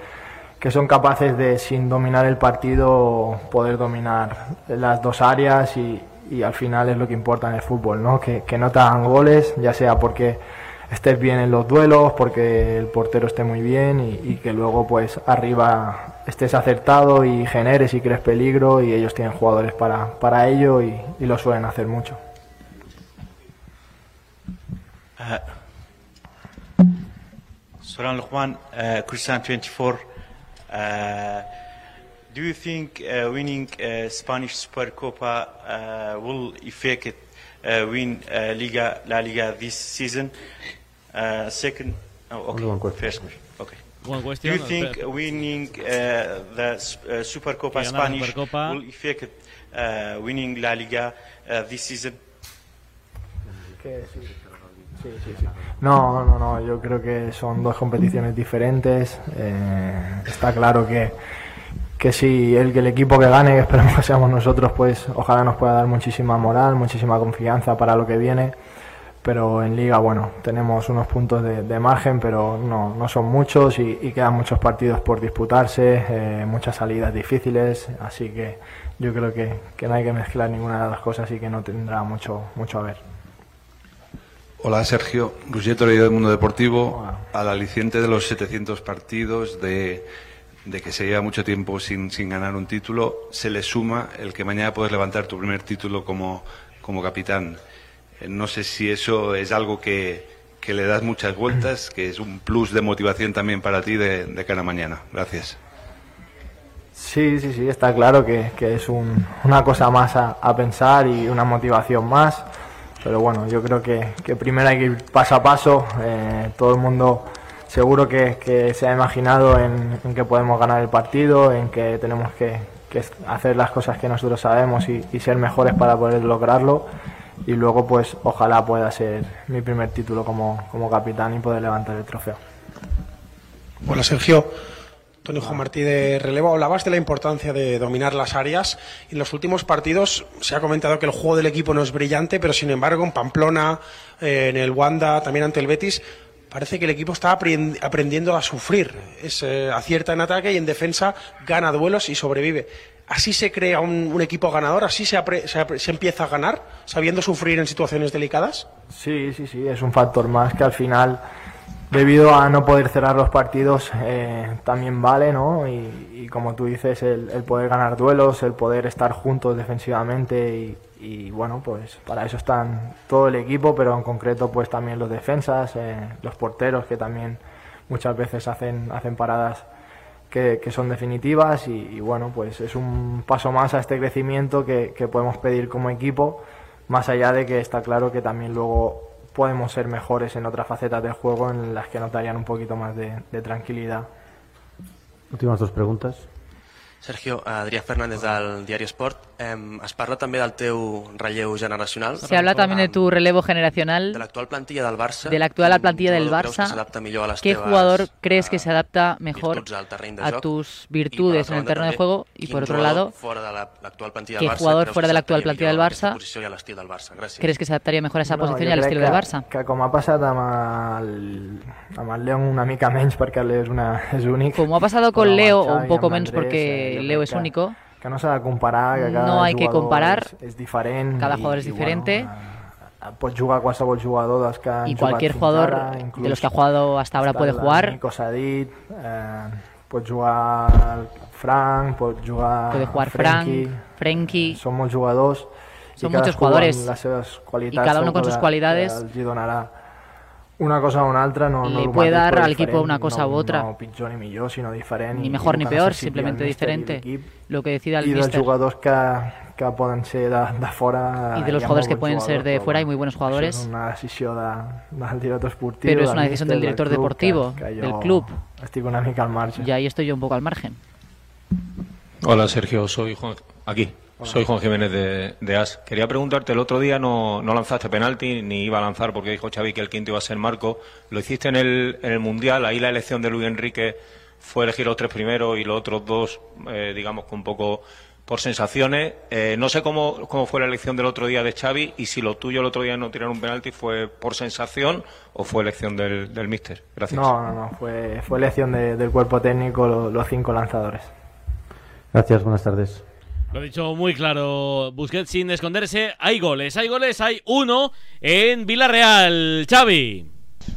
que son capaces de, sin dominar el partido, poder dominar las dos áreas y, y al final es lo que importa en el fútbol, ¿no? Que, que no te hagan goles, ya sea porque estés bien en los duelos, porque el portero esté muy bien y, que luego pues arriba estés acertado y generes y crees peligro y ellos tienen jugadores para, para ello y, lo suelen hacer mucho. Uh, Soran 24. Uh, do you think uh, winning Spanish Supercopa will affect win uh, Liga La Liga this season? Uh, second, oh, okay. One question. First question. Okay. One Do question, you uh, think winning uh, the uh, Supercopa Spanish Supercopa. will affect uh, winning La Liga uh, this season? No, no, no, yo creo que son dos competiciones diferentes. eh, está claro que, que si el, que el equipo que gane, que esperemos que seamos nosotros, pues ojalá nos pueda dar muchísima moral, muchísima confianza para lo que viene. Pero en liga, bueno, tenemos unos puntos de, de margen, pero no, no son muchos y, y quedan muchos partidos por disputarse, eh, muchas salidas difíciles, así que yo creo que, que no hay que mezclar ninguna de las cosas y que no tendrá mucho, mucho a ver. Hola Sergio, Torello del Mundo Deportivo. Al aliciente de los 700 partidos, de, de que se lleva mucho tiempo sin, sin ganar un título, se le suma el que mañana puedes levantar tu primer título como, como capitán. Eh, No sé si eso es algo que, que le das muchas vueltas, que es un plus de motivación también para ti de, de cara a mañana. Gracias. Sí, sí, sí, está claro que, que es un- una cosa más a, a pensar y una motivación más. Pero bueno, yo creo que, que primero hay que ir paso a paso. eh, todo el mundo seguro que, se ha imaginado en, que podemos ganar el partido, en que tenemos que, hacer las cosas que nosotros sabemos y, y ser mejores para poder lograrlo. Y luego, pues, ojalá pueda ser mi primer título como, como capitán y poder levantar el trofeo. Hola Sergio. Tony Juan Martí de Relevo, hablabas de la importancia de dominar las áreas. En los últimos partidos se ha comentado que el juego del equipo no es brillante, pero sin embargo en Pamplona, eh, en el Wanda, también ante el Betis, parece que el equipo está aprend- aprendiendo a sufrir. Es, eh, acierta en ataque y en defensa gana duelos y sobrevive. Así se crea un, equipo ganador, así se, apre- se se empieza a ganar, sabiendo sufrir en situaciones delicadas. Sí, sí, sí, es un factor más que al final, debido a no poder cerrar los partidos, eh, también vale, ¿no? Y, y como tú dices, el, el poder ganar duelos, el poder estar juntos defensivamente y, y, bueno, pues para eso están todo el equipo, pero en concreto pues también los defensas, eh, los porteros que también muchas veces hacen, hacen paradas que, son definitivas y, bueno, pues es un paso más a este crecimiento que, podemos pedir como equipo, más allá de que está claro que también luego podemos ser mejores en otras facetas del juego en las que nos darían un poquito más de tranquilidad. Últimas dos preguntas. Sergio, Adrià Fernández del Diari Esport. Eh, es parla també del teu relleu generacional. Se habla también de tu relevo generacional, De l'actual plantilla del Barça. de la actual plantilla del jugador creus que Barça. s'adapta millor a les ¿Qué teves, jugador crees que se adapta mejor virtuts al terreny de a joc? tus I, per virtudes en el terreno de juego? Y por otro jugador lado, fora de la- l'actual plantilla ¿qué del Barça jugador fuera que de la actual s'adaptaria plantilla del a Barça posició i a l'estil del Barça? Gràcies. crees que se adaptaría mejor a esa No, posición jo y al crec estilo que, del Barça? Que com ha passat amb el, amb el León una mica menys perquè el Leo és, una, és únic. Como ha pasado con Leo, un poco amb menos eh, Leo es que- único, Que no s'ha de comparar, que cada no hay que comparar. És, és diferent. Cada i- jugador es i, diferente. Bueno, pot jugar qualsevol jugador dels que han y cualquier jugador ara, de los que ha jugado hasta ahora puede jugar. Nico s'ha dit, eh, pot jugar Frank, pot jugar Puede jugar Frenkie, Frank, Frenkie. I Son muchos jugadores. amb les seves Y cada uno con sus cualidades. que una cosa o una altra. No, no puede dar al equipo diferent, una cosa no, u otra. No pitjor ni millor, sinó diferent. Ni mejor ni peor, simplemente míster i diferente. Lo que decida el I dels míster. jugadors que, que poden ser de, de fora... Y de los jugadores que pueden ser de fuera, hay muy buenos jugadores. És una decisió de, del director esportiu. Pero es una del decisión del director club, deportivo, que, que del club. Estic una mica al marge. Y ahí estoy yo un poco al margen. Hola Sergio, soy Juan, aquí, soy Juan Jiménez de, de AS. Quería preguntarte, el otro día no, no lanzaste penalti ni iba a lanzar porque dijo Xavi que el quinto iba a ser Marco. Lo hiciste en el, en el Mundial, ahí la elección de Luis Enrique fue elegir los tres primeros y los otros dos, eh, digamos, con un poco por sensaciones. Eh, no sé cómo, cómo fue la elección del otro día de Xavi y si lo tuyo el otro día no tirar un penalti fue por sensación o fue elección del, del míster. Gracias. No, no, no. Fue, fue elección de- del cuerpo técnico lo- los cinco lanzadores. Gracias, buenas tardes. Lo ha dicho muy claro Busquets sin esconderse. Hay goles, hay goles, hay uno en Villarreal. Xavi.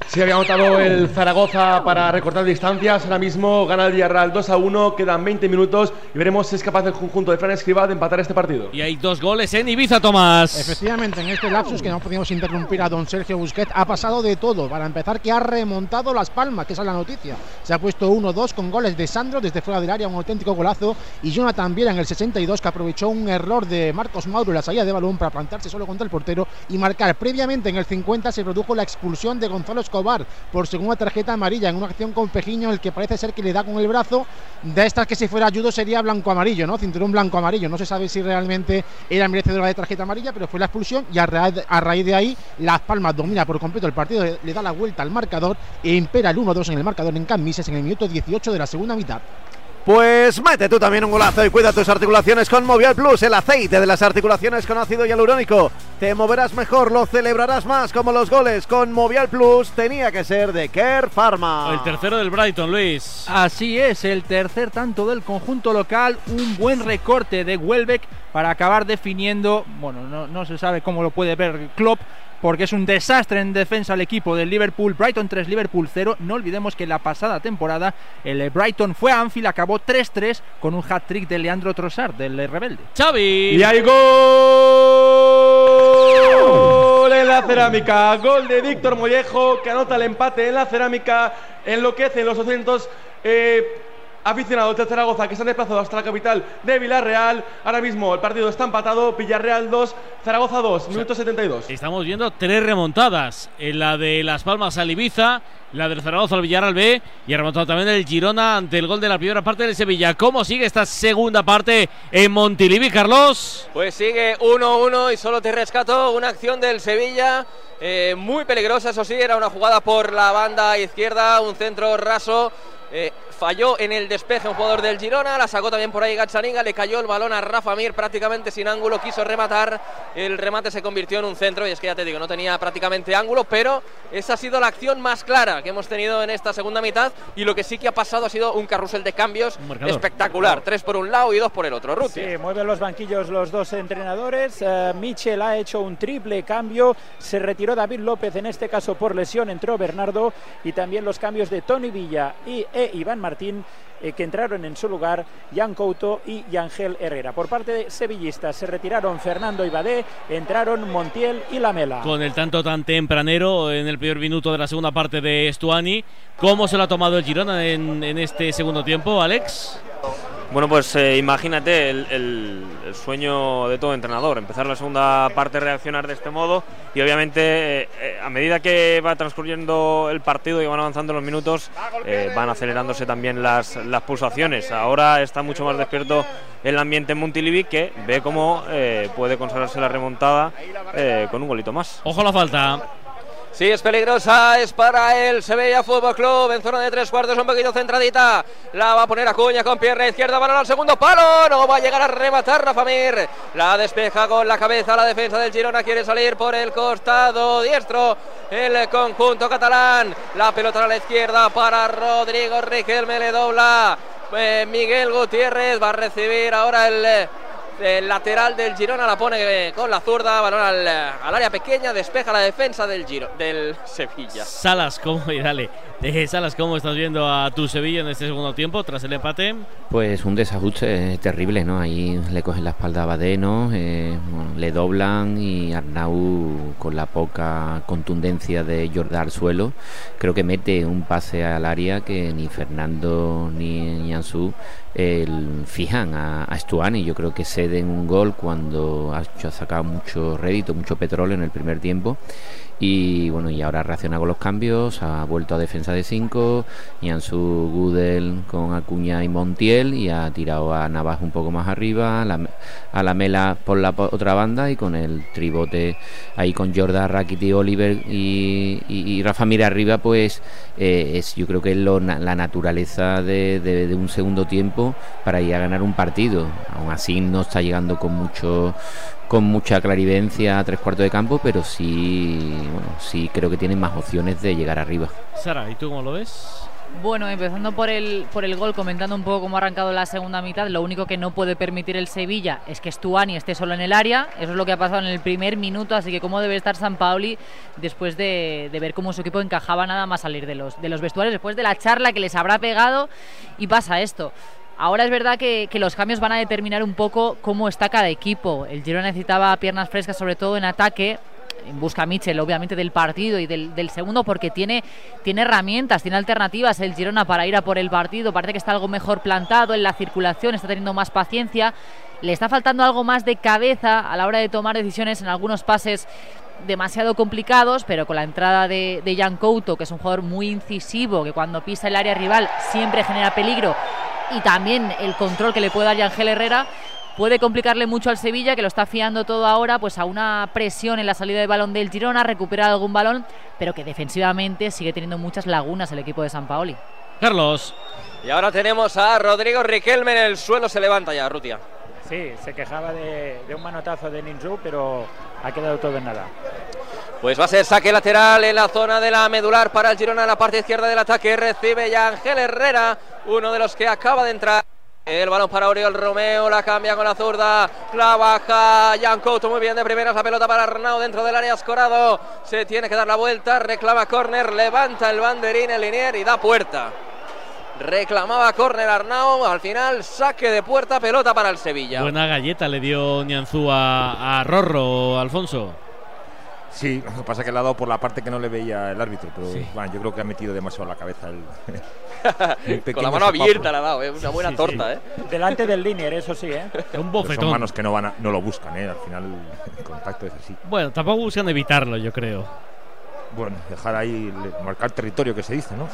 Sí, había anotado el Zaragoza para recortar distancias. Ahora mismo gana el Villarreal 2 a 1. Quedan 20 minutos y veremos si es capaz el conjunto de Fran Escribá de empatar este partido. Y hay dos goles en Ibiza, Tomás. Efectivamente, en este lapsus que no podemos interrumpir a don Sergio Busquets, ha pasado de todo. Para empezar, que ha remontado Las Palmas, que esa es la noticia. Se ha puesto 1-2 con goles de Sandro desde fuera del área, un auténtico golazo. Y Jonathan Viera en el 62, que aprovechó un error de Marcos Mauro en la salida de balón para plantarse solo contra el portero y marcar. Previamente, en el 50, se produjo la expulsión de Gonzalo Escobar por segunda tarjeta amarilla en una acción con Pejiño, el que parece ser que le da con el brazo. De estas que si fuera judo sería blanco-amarillo, ¿no? Cinturón blanco-amarillo. No se sabe si realmente era merecedora de tarjeta amarilla, pero fue la expulsión y a raíz, de ahí Las Palmas domina por completo el partido, le da la vuelta al marcador e impera el 1-2 en el marcador en Camises en el minuto 18 de la segunda mitad. Pues mete tú también un golazo y cuida tus articulaciones con Movial Plus, el aceite de las articulaciones con ácido hialurónico. Te moverás mejor, lo celebrarás más como los goles con Movial Plus. Tenía que ser de Care Pharma. El tercero del Brighton, Luis. Así es, el tercer tanto del conjunto local. Un buen recorte de Welbeck para acabar definiendo, bueno, no, no se sabe cómo lo puede ver Klopp, porque es un desastre en defensa el equipo del Liverpool. Brighton 3, Liverpool 0. No olvidemos que la pasada temporada el Brighton fue a Anfield, acabó 3-3 con un hat-trick de Leandro Trossard, del Rebelde. Xavi. Y hay gol en la cerámica. Gol de Víctor Mollejo que anota el empate en la cerámica. Enloquece en los 200. Eh, aficionados de Zaragoza que se han desplazado hasta la capital de Villarreal. Ahora mismo el partido está empatado, Villarreal 2, Zaragoza 2, minuto 72. Estamos viendo tres remontadas, en la de Las Palmas al Ibiza, la del Zaragoza al Villarreal B y ha remontado también el Girona ante el gol de la primera parte del Sevilla. ¿Cómo sigue esta segunda parte en Montilivi, Carlos? Pues sigue 1-1 y solo te rescato una acción del Sevilla eh, muy peligrosa, eso sí, era una jugada por la banda izquierda, un centro raso. Eh, falló en el despeje un jugador del Girona, la sacó también por ahí Gazzaniga, le cayó el balón a Rafa Mir prácticamente sin ángulo, quiso rematar, el remate se convirtió en un centro y es que ya te digo, no tenía prácticamente ángulo, pero esa ha sido la acción más clara que hemos tenido en esta segunda mitad y lo que sí que ha pasado ha sido un carrusel de cambios espectacular, tres por un lado y dos por el otro. Ruti. Sí, mueven los banquillos los dos entrenadores, uh, Michel ha hecho un triple cambio, se retiró David López en este caso por lesión, entró Bernardo y también los cambios de Tony Villa y e Iván Martín eh, que entraron en su lugar Jan Couto y Yangel Herrera. Por parte de sevillistas se retiraron Fernando Ibadé, entraron Montiel y Lamela. Con el tanto tan tempranero en el primer minuto de la segunda parte de Estuani, ¿cómo se lo ha tomado el Girona en, en este segundo tiempo, Alex? Bueno, pues eh, imagínate el, sueño de todo entrenador, empezar la segunda parte, reaccionar de este modo y obviamente eh, eh, a medida que va transcurriendo el partido y van avanzando los minutos, van acelerándose también las, las pulsaciones. Ahora está mucho más despierto el ambiente en Montilivi que ve cómo puede consagrarse la remontada con un golito más. Ojo la falta. Sí, es peligrosa, es para el Sevilla Fútbol Club en zona de tres cuartos, un poquito centradita. La va a poner a Cuña con pierna izquierda, balón al segundo palo, no va a llegar a rematar Rafa Mir. La despeja con la cabeza la defensa del Girona, quiere salir por el costado diestro el conjunto catalán. La pelota a la izquierda para Rodrigo Riquelme, le dobla. Eh, Miguel Gutiérrez va a recibir ahora el el lateral del Girona la pone eh, con la zurda, balón al, área pequeña, despeja la defensa del Giro, del Sevilla. Salas, ¿cómo y dale? Eh, Salas, ¿cómo estás viendo a tu Sevilla en este segundo tiempo tras el empate? Pues un desajuste terrible, ¿no? Ahí le cogen la espalda a Badeno, eh, le doblan y Arnau con la poca contundencia de Jordar suelo, creo que mete un pase al área que ni Fernando ni Ansu el, fijan a, a Stuani. Yo creo que ceden un gol cuando ha sacado mucho rédito, mucho petróleo en el primer tiempo y bueno, y ahora reacciona con los cambios, ha vuelto a defensa de 5, su Gudel con Acuña y Montiel y ha tirado a Navas un poco más arriba, a la, Mela por la otra banda y con el tribote ahí con Jordan, Rakiti, Oliver y, Rafa Mira arriba, pues eh, es yo creo que es la naturaleza de, de, un segundo tiempo para ir a ganar un partido. Aún así no está llegando con mucho con mucha claridencia a tres cuartos de campo, pero sí, bueno, sí creo que tienen más opciones de llegar arriba. Sara, ¿y tú cómo lo ves? Bueno, empezando por el, por el gol, comentando un poco cómo ha arrancado la segunda mitad, lo único que no puede permitir el Sevilla es que Stuani esté solo en el área, eso es lo que ha pasado en el primer minuto, así que cómo debe estar San Paoli después de, de ver cómo su equipo encajaba nada más salir de los, de los vestuarios, después de la charla que les habrá pegado y pasa esto. Ahora es verdad que, los cambios van a determinar un poco cómo está cada equipo. El Girona necesitaba piernas frescas, sobre todo en ataque. En busca Michel, obviamente, del partido y del, segundo, porque tiene, tiene herramientas, tiene alternativas el Girona para ir a por el partido. Parece que está algo mejor plantado en la circulación, está teniendo más paciencia. Le está faltando algo más de cabeza a la hora de tomar decisiones en algunos pases demasiado complicados, pero con la entrada de, de Jan Couto, que es un jugador muy incisivo, que cuando pisa el área rival siempre genera peligro, y también el control que le puede dar Ángel Herrera, puede complicarle mucho al Sevilla, que lo está fiando todo ahora pues a una presión en la salida de balón del Girona, recuperar algún balón, pero que defensivamente sigue teniendo muchas lagunas el equipo de San Paoli. Carlos. Y ahora tenemos a Rodrigo Riquelme en el suelo, se levanta ya, Rutia. Sí, se quejaba de, de un manotazo de Ninju, pero ha quedado todo en nada. Pues va a ser saque lateral en la zona de la medular para el Girona en la parte izquierda del ataque. Recibe ya Ángel Herrera, uno de los que acaba de entrar. El balón para Oriol Romeo, la cambia con la zurda, la baja Jan Couto muy bien de primeras, la pelota para Arnau dentro del área escorado, se tiene que dar la vuelta, reclama córner, levanta el banderín el linier y da puerta. Reclamaba córner Arnau, al final saque de puerta, pelota para el Sevilla. Buena galleta le dio Nianzú a, a Rorro, Alfonso. Sí, lo que pasa es que le ha dado por la parte que no le veía el árbitro, pero bueno, yo creo que ha metido demasiado la cabeza el, el Con la mano sopapo. abierta le ha dado, ¿eh? una buena Sí, torta. sí. ¿eh? Delante del linier, eso sí, ¿eh? Un Pero son manos que no, van a- no lo buscan, ¿eh? al final el contacto es así. Bueno, tampoco buscan evitarlo, yo creo. Bueno, dejar ahí, marcar territorio que se dice, ¿no?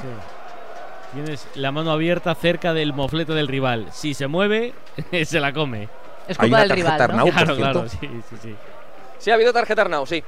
Tienes la mano abierta cerca del mofleto del rival. Si se mueve, se la come. Es culpa Hay una del tarjeta rival, ¿no? Arnau, Claro, por claro, cierto. sí, sí, sí. Sí, ha habido tarjeta Arnau, sí.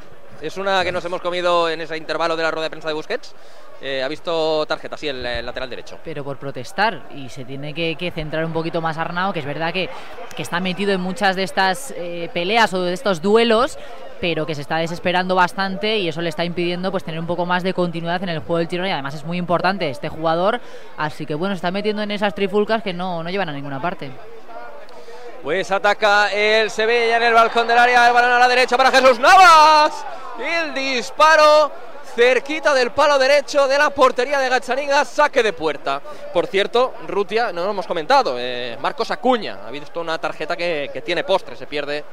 Es una que nos hemos comido en ese intervalo de la rueda de prensa de Busquets. Eh, ha visto tarjeta, sí, el, el lateral derecho. pero por protestar y se tiene que, que centrar un poquito más Arnau, que es verdad que, que está metido en muchas de estas eh, peleas o de estos duelos, pero que se está desesperando bastante y eso le está impidiendo pues tener un poco más de continuidad en el juego del Girona y además es muy importante este jugador, así que bueno, se está metiendo en esas trifulcas que no, no llevan a ninguna parte. Pues ataca el Sevilla en el balcón del área, el balón a la derecha para Jesús Navas. El disparo cerquita del palo derecho de la portería de Gazzaniga, saque de puerta. Por cierto, Rutia, no lo hemos comentado, eh, Marcos Acuña ha visto una tarjeta que, que tiene postre, se pierde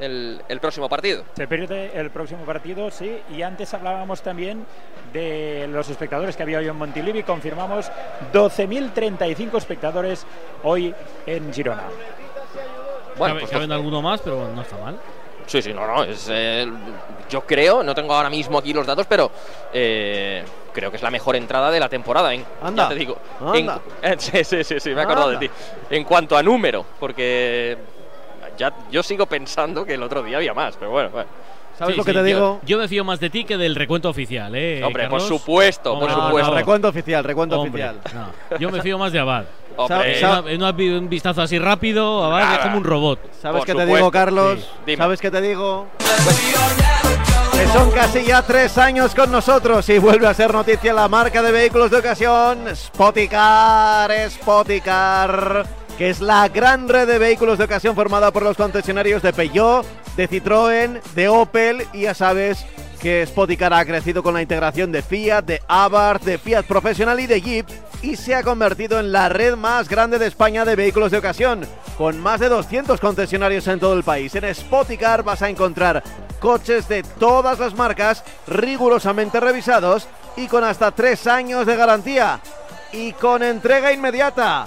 el, el próximo partido. Se pierde el próximo partido, sí. Y antes hablábamos también de los espectadores que había hoy en Montilivi. Confirmamos 12.035 espectadores hoy en Girona. Bueno, pues caben alguno más, pero no está mal. Sí, sí, no, no, es, eh, yo creo, no tengo ahora mismo aquí los datos, pero eh, creo que es la mejor entrada de la temporada, ¿eh? Anda, Ya te digo. En- anda. sí, sí, sí, sí, me he acordado de ti. En cuanto a número, porque ya yo sigo pensando que el otro día había más, pero bueno, bueno. ¿Sabes Sí, lo que sí, te yo- digo? Yo, me fío más de ti que del recuento oficial, ¿eh? Hombre, por Carlos? supuesto, por Hombre, supuesto. Recuento oficial, recuento Hombre, oficial. no. Yo me fío más de Abad. Hombre. En una- en una- un vistazo así rápido, Abad es Nada. como un robot. ¿Sabes Por qué te digo, Carlos? Sí. ¿Sabes qué te digo? Que son casi ya tres años con nosotros y vuelve a ser noticia la marca de vehículos de ocasión Spoticar, Spoticar, que es la gran red de vehículos de ocasión formada por los concesionarios de Peugeot, de Citroën, de Opel y ya sabes que Spoticar ha crecido con la integración de Fiat, de Abarth, de Fiat Professional y de Jeep y se ha convertido en la red más grande de España de vehículos de ocasión, con más de 200 concesionarios en todo el país. En Spoticar vas a encontrar coches de todas las marcas rigurosamente revisados y con hasta tres años de garantía y con entrega inmediata.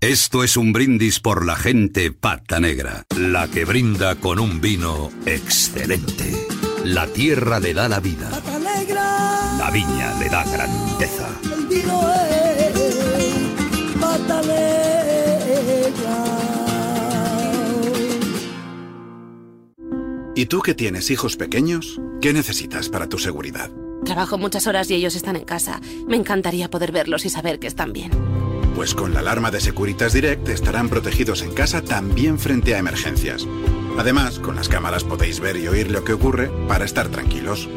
Esto es un brindis por la gente pata negra, la que brinda con un vino excelente. La tierra le da la vida, la viña le da grandeza. El vino es pata negra. ¿Y tú que tienes hijos pequeños? ¿Qué necesitas para tu seguridad? Trabajo muchas horas y ellos están en casa. Me encantaría poder verlos y saber que están bien. Pues con la alarma de Securitas Direct estarán protegidos en casa también frente a emergencias. Además, con las cámaras podéis ver y oír lo que ocurre para estar tranquilos.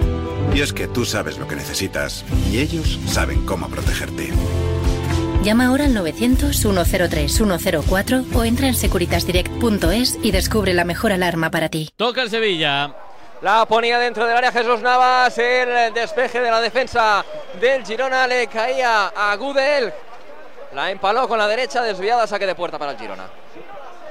Y es que tú sabes lo que necesitas y ellos saben cómo protegerte. Llama ahora al 900-103-104 o entra en securitasdirect.es y descubre la mejor alarma para ti. Toca el Sevilla. La ponía dentro del área Jesús Navas. El despeje de la defensa del Girona le caía a Gudel. La empaló con la derecha desviada, saque de puerta para el Girona.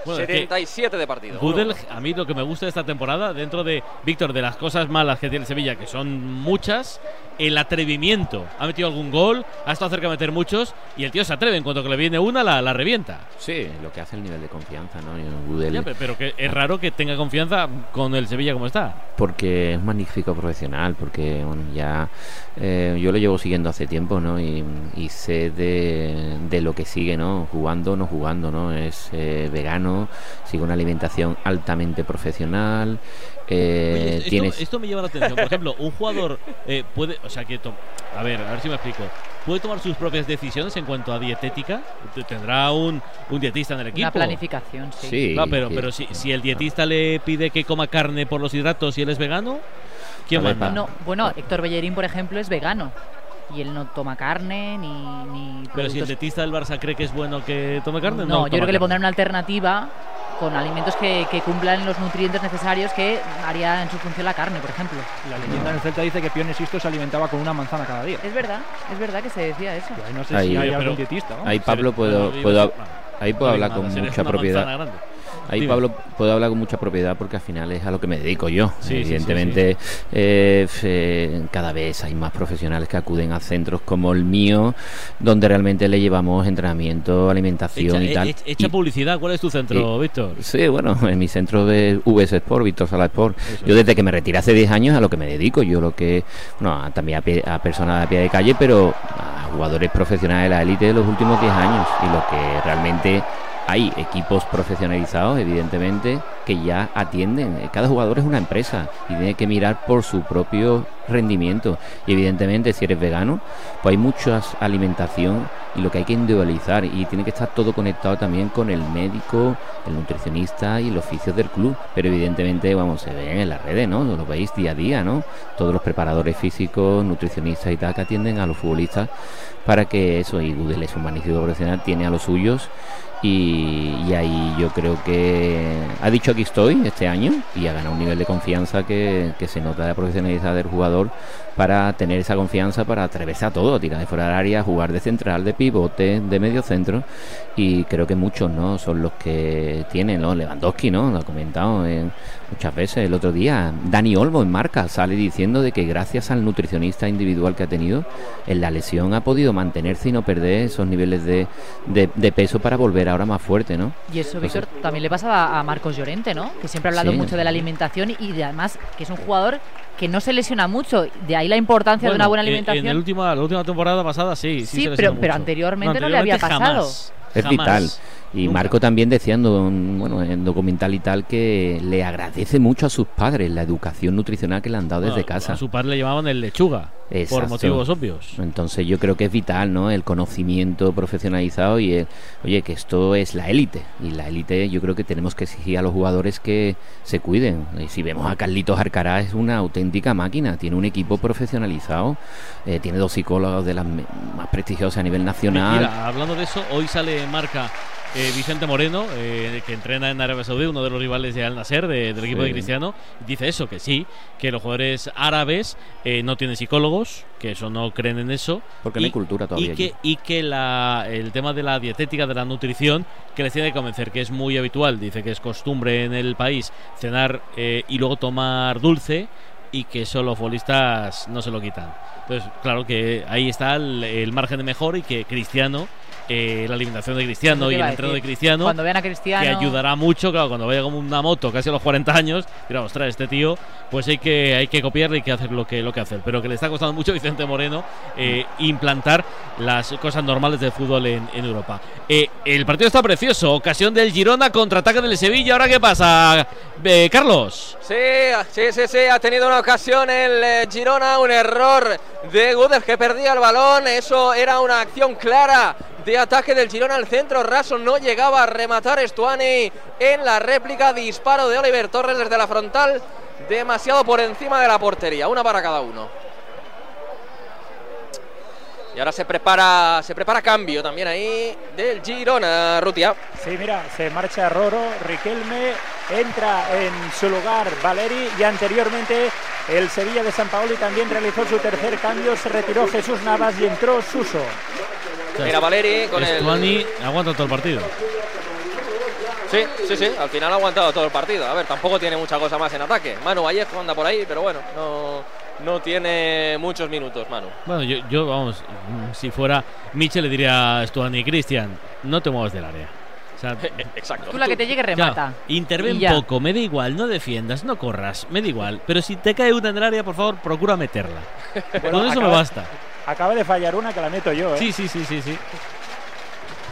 Bueno, es que 77 de partido. Gudel, a mí lo que me gusta de esta temporada, dentro de Víctor, de las cosas malas que tiene el Sevilla, que son muchas, el atrevimiento. Ha metido algún gol, ha estado cerca de meter muchos, y el tío se atreve. En cuanto que le viene una, la, la revienta. Sí, lo que hace el nivel de confianza, ¿no? Ya, pe- pero que es raro que tenga confianza con el Sevilla como está. porque es magnífico profesional, porque bueno, ya eh, yo lo llevo siguiendo hace tiempo, ¿no? Y, y sé de, de lo que sigue, ¿no? Jugando, no jugando, ¿no? Es eh, vegano, sigue una alimentación altamente profesional. eh, Oye, esto, tienes esto me llama la atención. Por ejemplo, un jugador eh, puede, o sea, que to- a ver, a ver si me explico. Puede tomar sus propias decisiones en cuanto a dietética. Tendrá un, un dietista en el equipo. Una planificación, sí. Sí, No, pero, pero si, si el dietista le pide que coma carne por los hidratos y él es vegano, ¿quién manda? No, bueno, Héctor Bellerín, por ejemplo, es vegano. Y él no toma carne ni. ni Pero si el dietista del Barça cree que es bueno que tome carne, no. No, yo creo que le pondrán una alternativa con alimentos que, que cumplan los nutrientes necesarios que haría en su función la carne, por ejemplo. La leyenda en el Celta dice que Pione Sisto se alimentaba con una manzana cada día. Es verdad, es verdad que se decía eso. Ahí no sé Ahí- si hay algún dietista, ¿no? Ahí Pablo puedo, puedo, ahí puedo no hablar con mucha una propiedad. Ahí Dime. Pablo puedo hablar con mucha propiedad porque al final es a lo que me dedico yo. Sí, sí, sí, Evidentemente, eh, eh, cada vez hay más profesionales que acuden a centros como el mío, donde realmente le llevamos entrenamiento, alimentación Echa, y tal. e- echa Y- publicidad. ¿Cuál es tu centro, y- Víctor? Sí, bueno, en mi centro de VS Sport, Víctor Sala Sport. Yo desde que me retiré hace 10 años a lo que me dedico, yo lo que, bueno, también a, pie- a personas a pie de calle, pero a jugadores profesionales de la élite de los últimos 10 años. Y lo que realmente hay equipos profesionalizados, evidentemente, que ya atienden. Cada jugador es una empresa y tiene que mirar por su propio rendimiento. Y evidentemente, si eres vegano, pues hay mucha alimentación y lo que hay que individualizar y tiene que estar todo conectado también con el médico, el nutricionista y el oficio del club. Pero evidentemente, vamos, se ven en las redes, ¿no? Lo veis día a día, ¿no? Todos los preparadores físicos, nutricionistas y tal que atienden a los futbolistas para que eso, y Gudel es un magnífico profesional, tiene a los suyos y, ahí yo creo que ha dicho aquí estoy este año y ha ganado un nivel de confianza que, que se nota de la profesionalidad del jugador para tener esa confianza para atreverse a todo, tirar de fuera del área, jugar de central, de pivote, de medio centro y creo que muchos no son los que tienen, ¿no? Lewandowski, ¿no? Lo ha comentado en- muchas veces el otro día. Dani Olmo en marca sale diciendo de que gracias al nutricionista individual que ha tenido en la lesión ha podido mantenerse y no perder esos niveles de, de- de peso para volver ahora más fuerte, ¿no? Y eso, Víctor, también le pasaba a Marcos Llorente, ¿no? Que siempre ha hablado Sí. mucho de la alimentación y de, además que es un jugador que no se lesiona mucho. De ahí la importancia de una buena alimentación. En, el última, la última temporada pasada sí. Sí, Sí, se lesionó pero- pero anteriormente no le había pasado. jamás, Es jamás. vital. Y Nunca. Marco también decía en, bueno, en documental y tal que le agradece mucho a sus padres la educación nutricional que le han dado desde casa. A su padre le llamaban el lechuga. Por motivos obvios. Entonces yo creo que es vital, ¿no? El conocimiento profesionalizado y, el- oye, que esto es la élite. Y la élite yo creo que tenemos que exigir a los jugadores que se cuiden. Y si vemos a Carlitos Arcará es una auténtica máquina. Tiene un equipo profesionalizado. eh, tiene dos psicólogos de las más prestigiosas a nivel nacional. Mira, hablando de eso, hoy sale marca eh, Vicente Moreno, eh, que entrena en Arabia Saudí, uno de los rivales de Al Nasser, de- del equipo Sí. de Cristiano, dice eso, que sí, que los jugadores árabes eh, no tienen psicólogos, que eso no creen en eso. Porque no hay cultura todavía Y que, allí. y que la, el tema de la dietética, de la nutrición, que les tiene que convencer, que es muy habitual, dice que es costumbre en el país cenar y luego tomar dulce y que eso los futbolistas no se lo quitan. Entonces, claro que ahí está el, el margen de mejor y que Cristiano, eh, la alimentación de Cristiano y el entreno de. Cristiano, Cuando vean a Cristiano. que ayudará mucho, claro, cuando vaya como una moto casi a los 40 años, dirá, ostras, este tío, pues hay que, hay que copiarle y hay que hacer lo que, lo que hacer. Pero que le está costando mucho a Vicente Moreno eh, implantar las cosas normales del fútbol en, en Europa. Eh, el partido está precioso, ocasión del Girona, contraataque del Sevilla. ¿Ahora qué pasa, Eh, Carlos? Sí, sí, sí, sí, ha tenido una ocasión el eh, Girona, un error de Gudel que perdía el balón, eso era una acción clara de ataque del Girona al centro, Raso no llegaba a rematar Estuani en la réplica, disparo de Oliver Torres desde la frontal, demasiado por encima de la portería, una para cada uno. Y ahora se prepara, se prepara cambio también ahí del Girona, Rutia. Sí, mira, se marcha Roro, Riquelme entra en su lugar Valeri y anteriormente el Sevilla de San Paoli también realizó su tercer cambio, se retiró Jesús Navas y entró Suso. Mira Valeri con el... Estuani aguanta todo el partido. Sí, sí, sí, al final ha aguantado todo el partido. A ver, tampoco tiene mucha cosa más en ataque. Manu Vallejo anda por ahí, pero bueno, no, no tiene muchos minutos, Manu. Bueno, yo, yo, vamos, si fuera Michel le diría a Stuani, Cristian, no te muevas del área. O sea, Exacto. Tú la que te llegue remata. ya, interven poco, me da igual, no defiendas, no corras, me da igual. Pero si te cae una en el área, por favor, procura meterla. Bueno, Con eso me acaba- basta. Acaba de fallar una que la meto yo, ¿eh? Sí, sí, sí, sí, sí.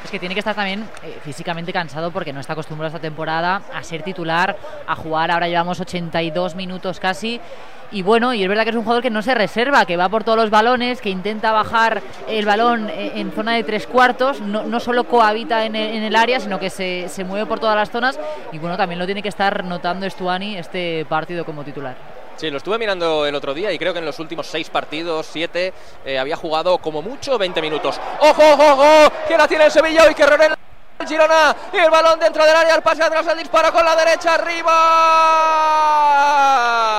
Es que tiene que estar también eh, físicamente cansado porque no está acostumbrado esta temporada a ser titular, a jugar. Ahora llevamos 82 minutos casi. Y bueno, y es verdad que es un jugador que no se reserva, que va por todos los balones, que intenta bajar el balón eh, en zona de tres cuartos. No, no solo cohabita en el, en el área, sino que se, se mueve por todas las zonas. Y bueno, también lo tiene que estar notando Stuani este partido como titular. Sí, lo estuve mirando el otro día y creo que en los últimos seis partidos, siete, eh, había jugado como mucho 20 minutos. ¡Ojo, ojo, ojo! Que la tiene el Sevilla hoy, que el Girona. Y el balón dentro del área, el pase atrás, el disparo con la derecha, arriba.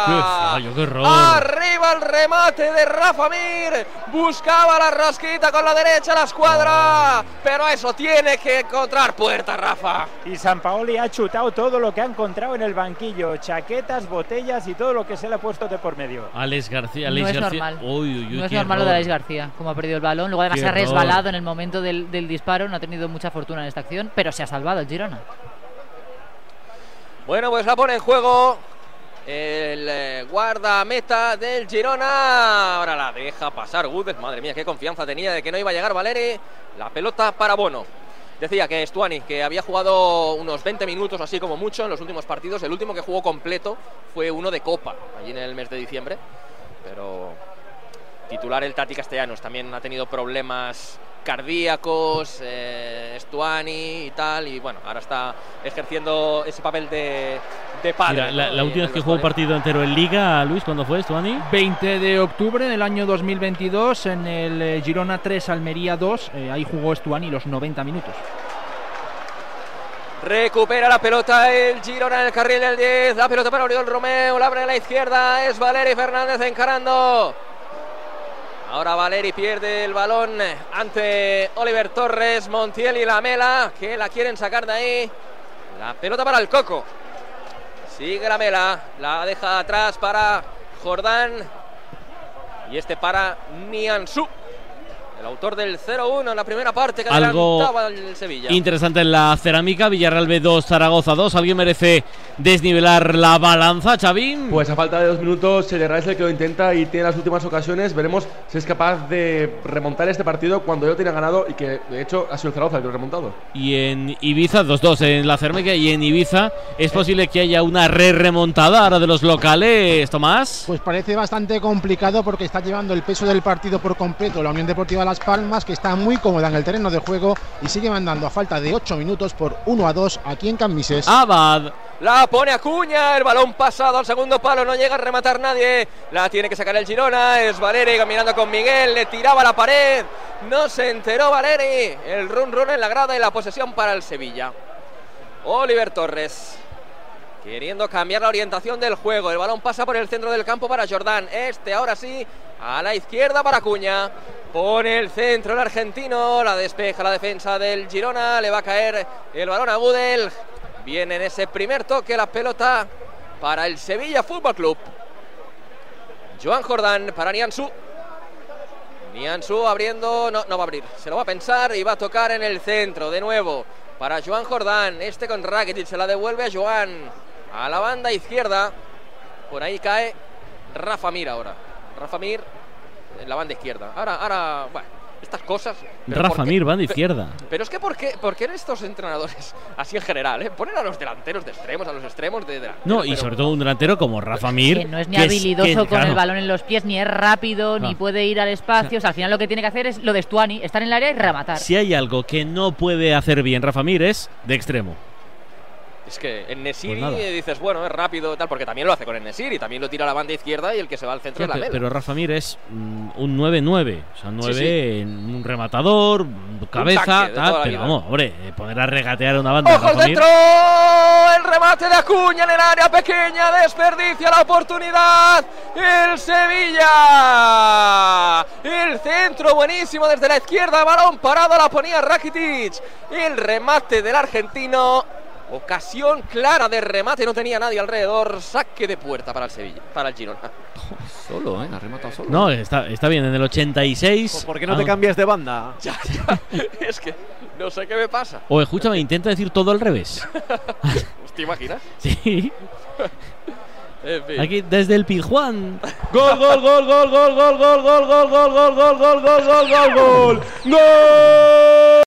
Qué fallo, qué error. Arriba el remate de Rafa Mir. Buscaba la rasquita con la derecha, la escuadra. Pero eso tiene que encontrar puerta, Rafa. Y San Paoli ha chutado todo lo que ha encontrado en el banquillo, chaquetas, botellas y todo lo que se le ha puesto de por medio. Alex García, No Alex es García. normal. Uy, uy, uy, no es normal lo de. Alex García, como ha perdido el balón. Luego además Qué se ha error. resbalado en el momento del, del disparo, no ha tenido mucha fortuna en esta acción, pero se ha salvado el Girona. Bueno, pues la pone en juego el eh, guardameta del Girona. Ahora la deja pasar Gudes. Madre mía, qué confianza tenía de que no iba a llegar Valeri. La pelota para Bono. Decía que Stuani, que había jugado unos 20 minutos así como mucho en los últimos partidos. El último que jugó completo fue uno de Copa, allí en el mes de diciembre. Pero titular el Tati Castellanos también ha tenido problemas cardíacos, eh, Stuani y tal, y bueno, ahora está ejerciendo ese papel de, de padre. Mira, la, ¿no? la de- última vez que jugó un partido entero en Liga, Luis, ¿cuándo fue esto, Ani? 20 de octubre del año 2022 en el eh, Girona 3 Almería 2. eh, ahí jugó Stuani los 90 minutos. Recupera la pelota el Girona en el carril del 10. La pelota para Oriol Romeo. La abre a la izquierda. Es Valeri Fernández encarando. Ahora Valeri pierde el balón ante Oliver Torres, Montiel y Lamela, que la quieren sacar de ahí. La pelota para el Coco. Sigue Lamela. La deja atrás para Jordán. Y este para Niansu. El autor del 0-1 en la primera parte que Algo adelantaba el Sevilla. Interesante en la cerámica, Villarreal B2, Zaragoza 2. ¿Alguien merece desnivelar la balanza, Chavín? Pues a falta de dos minutos, el es el que lo intenta y tiene las últimas ocasiones. Veremos si es capaz de remontar este partido cuando yo tiene ganado y que de hecho ha sido el Zaragoza el que lo ha remontado. Y en Ibiza, 2-2 en la cerámica. Y en Ibiza, ¿es posible que haya una re-remontada ahora de los locales, Tomás? Pues parece bastante complicado porque está llevando el peso del partido por completo la Unión Deportiva Las Palmas, que está muy cómoda en el terreno de juego y sigue mandando a falta de 8 minutos por 1 a 2 aquí en Cambises. Abad. La pone Acuña, el balón pasado al segundo palo, no llega a rematar nadie. La tiene que sacar el Girona, es Valeri caminando con Miguel, le tiraba la pared. No se enteró Valeri. El run run en la grada y la posesión para el Sevilla. Oliver Torres. Queriendo cambiar la orientación del juego. El balón pasa por el centro del campo para Jordán. Este ahora sí. A la izquierda para Acuña. Pone el centro el argentino. La despeja la defensa del Girona. Le va a caer el balón a Gudel. Viene en ese primer toque la pelota para el Sevilla Fútbol Club. Joan Jordán para Niansu. Niansu abriendo, no, no va a abrir, se lo va a pensar y va a tocar en el centro de nuevo para Joan Jordán. Este con Rakitic se la devuelve a Joan a la banda izquierda. Por ahí cae Rafa Mir ahora. Rafa Mir en la banda izquierda. Ahora, ahora, bueno, estas cosas. Rafa. Mir, banda izquierda. Pero es que, ¿por qué, por qué estos entrenadores, así en general, eh? ponen a los delanteros de extremos, a los extremos de? No, y pero- sobre todo un delantero como Rafa Mir. Que no es ni que habilidoso que, con claro, el balón en los pies, ni es rápido, ni puede ir al espacio. O sea, al final lo que tiene que hacer es lo de Stuani, estar en el área y rematar. Si hay algo que no puede hacer bien Rafa Mir es de extremo. Es que en Nesiri Pues dices, bueno, es rápido, tal, porque también lo hace con el Nesiri, también lo tira a la banda izquierda y el que se va al centro Sí, es la pe- Mela. pero Rafa Mir es mm, un 9-9. O sea, 9 sí. en un rematador, cabeza, tal, pero vamos, hombre, eh, poner a regatear una banda. ¡Ojo Mir! El remate de Acuña en el área pequeña. Desperdicia la oportunidad. El Sevilla. El centro buenísimo desde la izquierda. Balón parado. La ponía Rakitic. El remate del argentino. Ocasión clara de remate. No tenía nadie alrededor. Saque de puerta para el Sevilla. Para el Girona. Solo, ¿eh? Ha rematado solo. No, está, está bien, en el 86. ¿Por qué no te ah, cambias de banda? Ya, ya. es que no sé qué me pasa. O escúchame, intenta decir todo al revés. ¿Te imaginas? Sí. En fin. Aquí desde el Pijuán. Gol, gol, gol, gol, gol, gol, gol, gol, gol, gol, gol, gol, gol, gol, gol, gol, gol.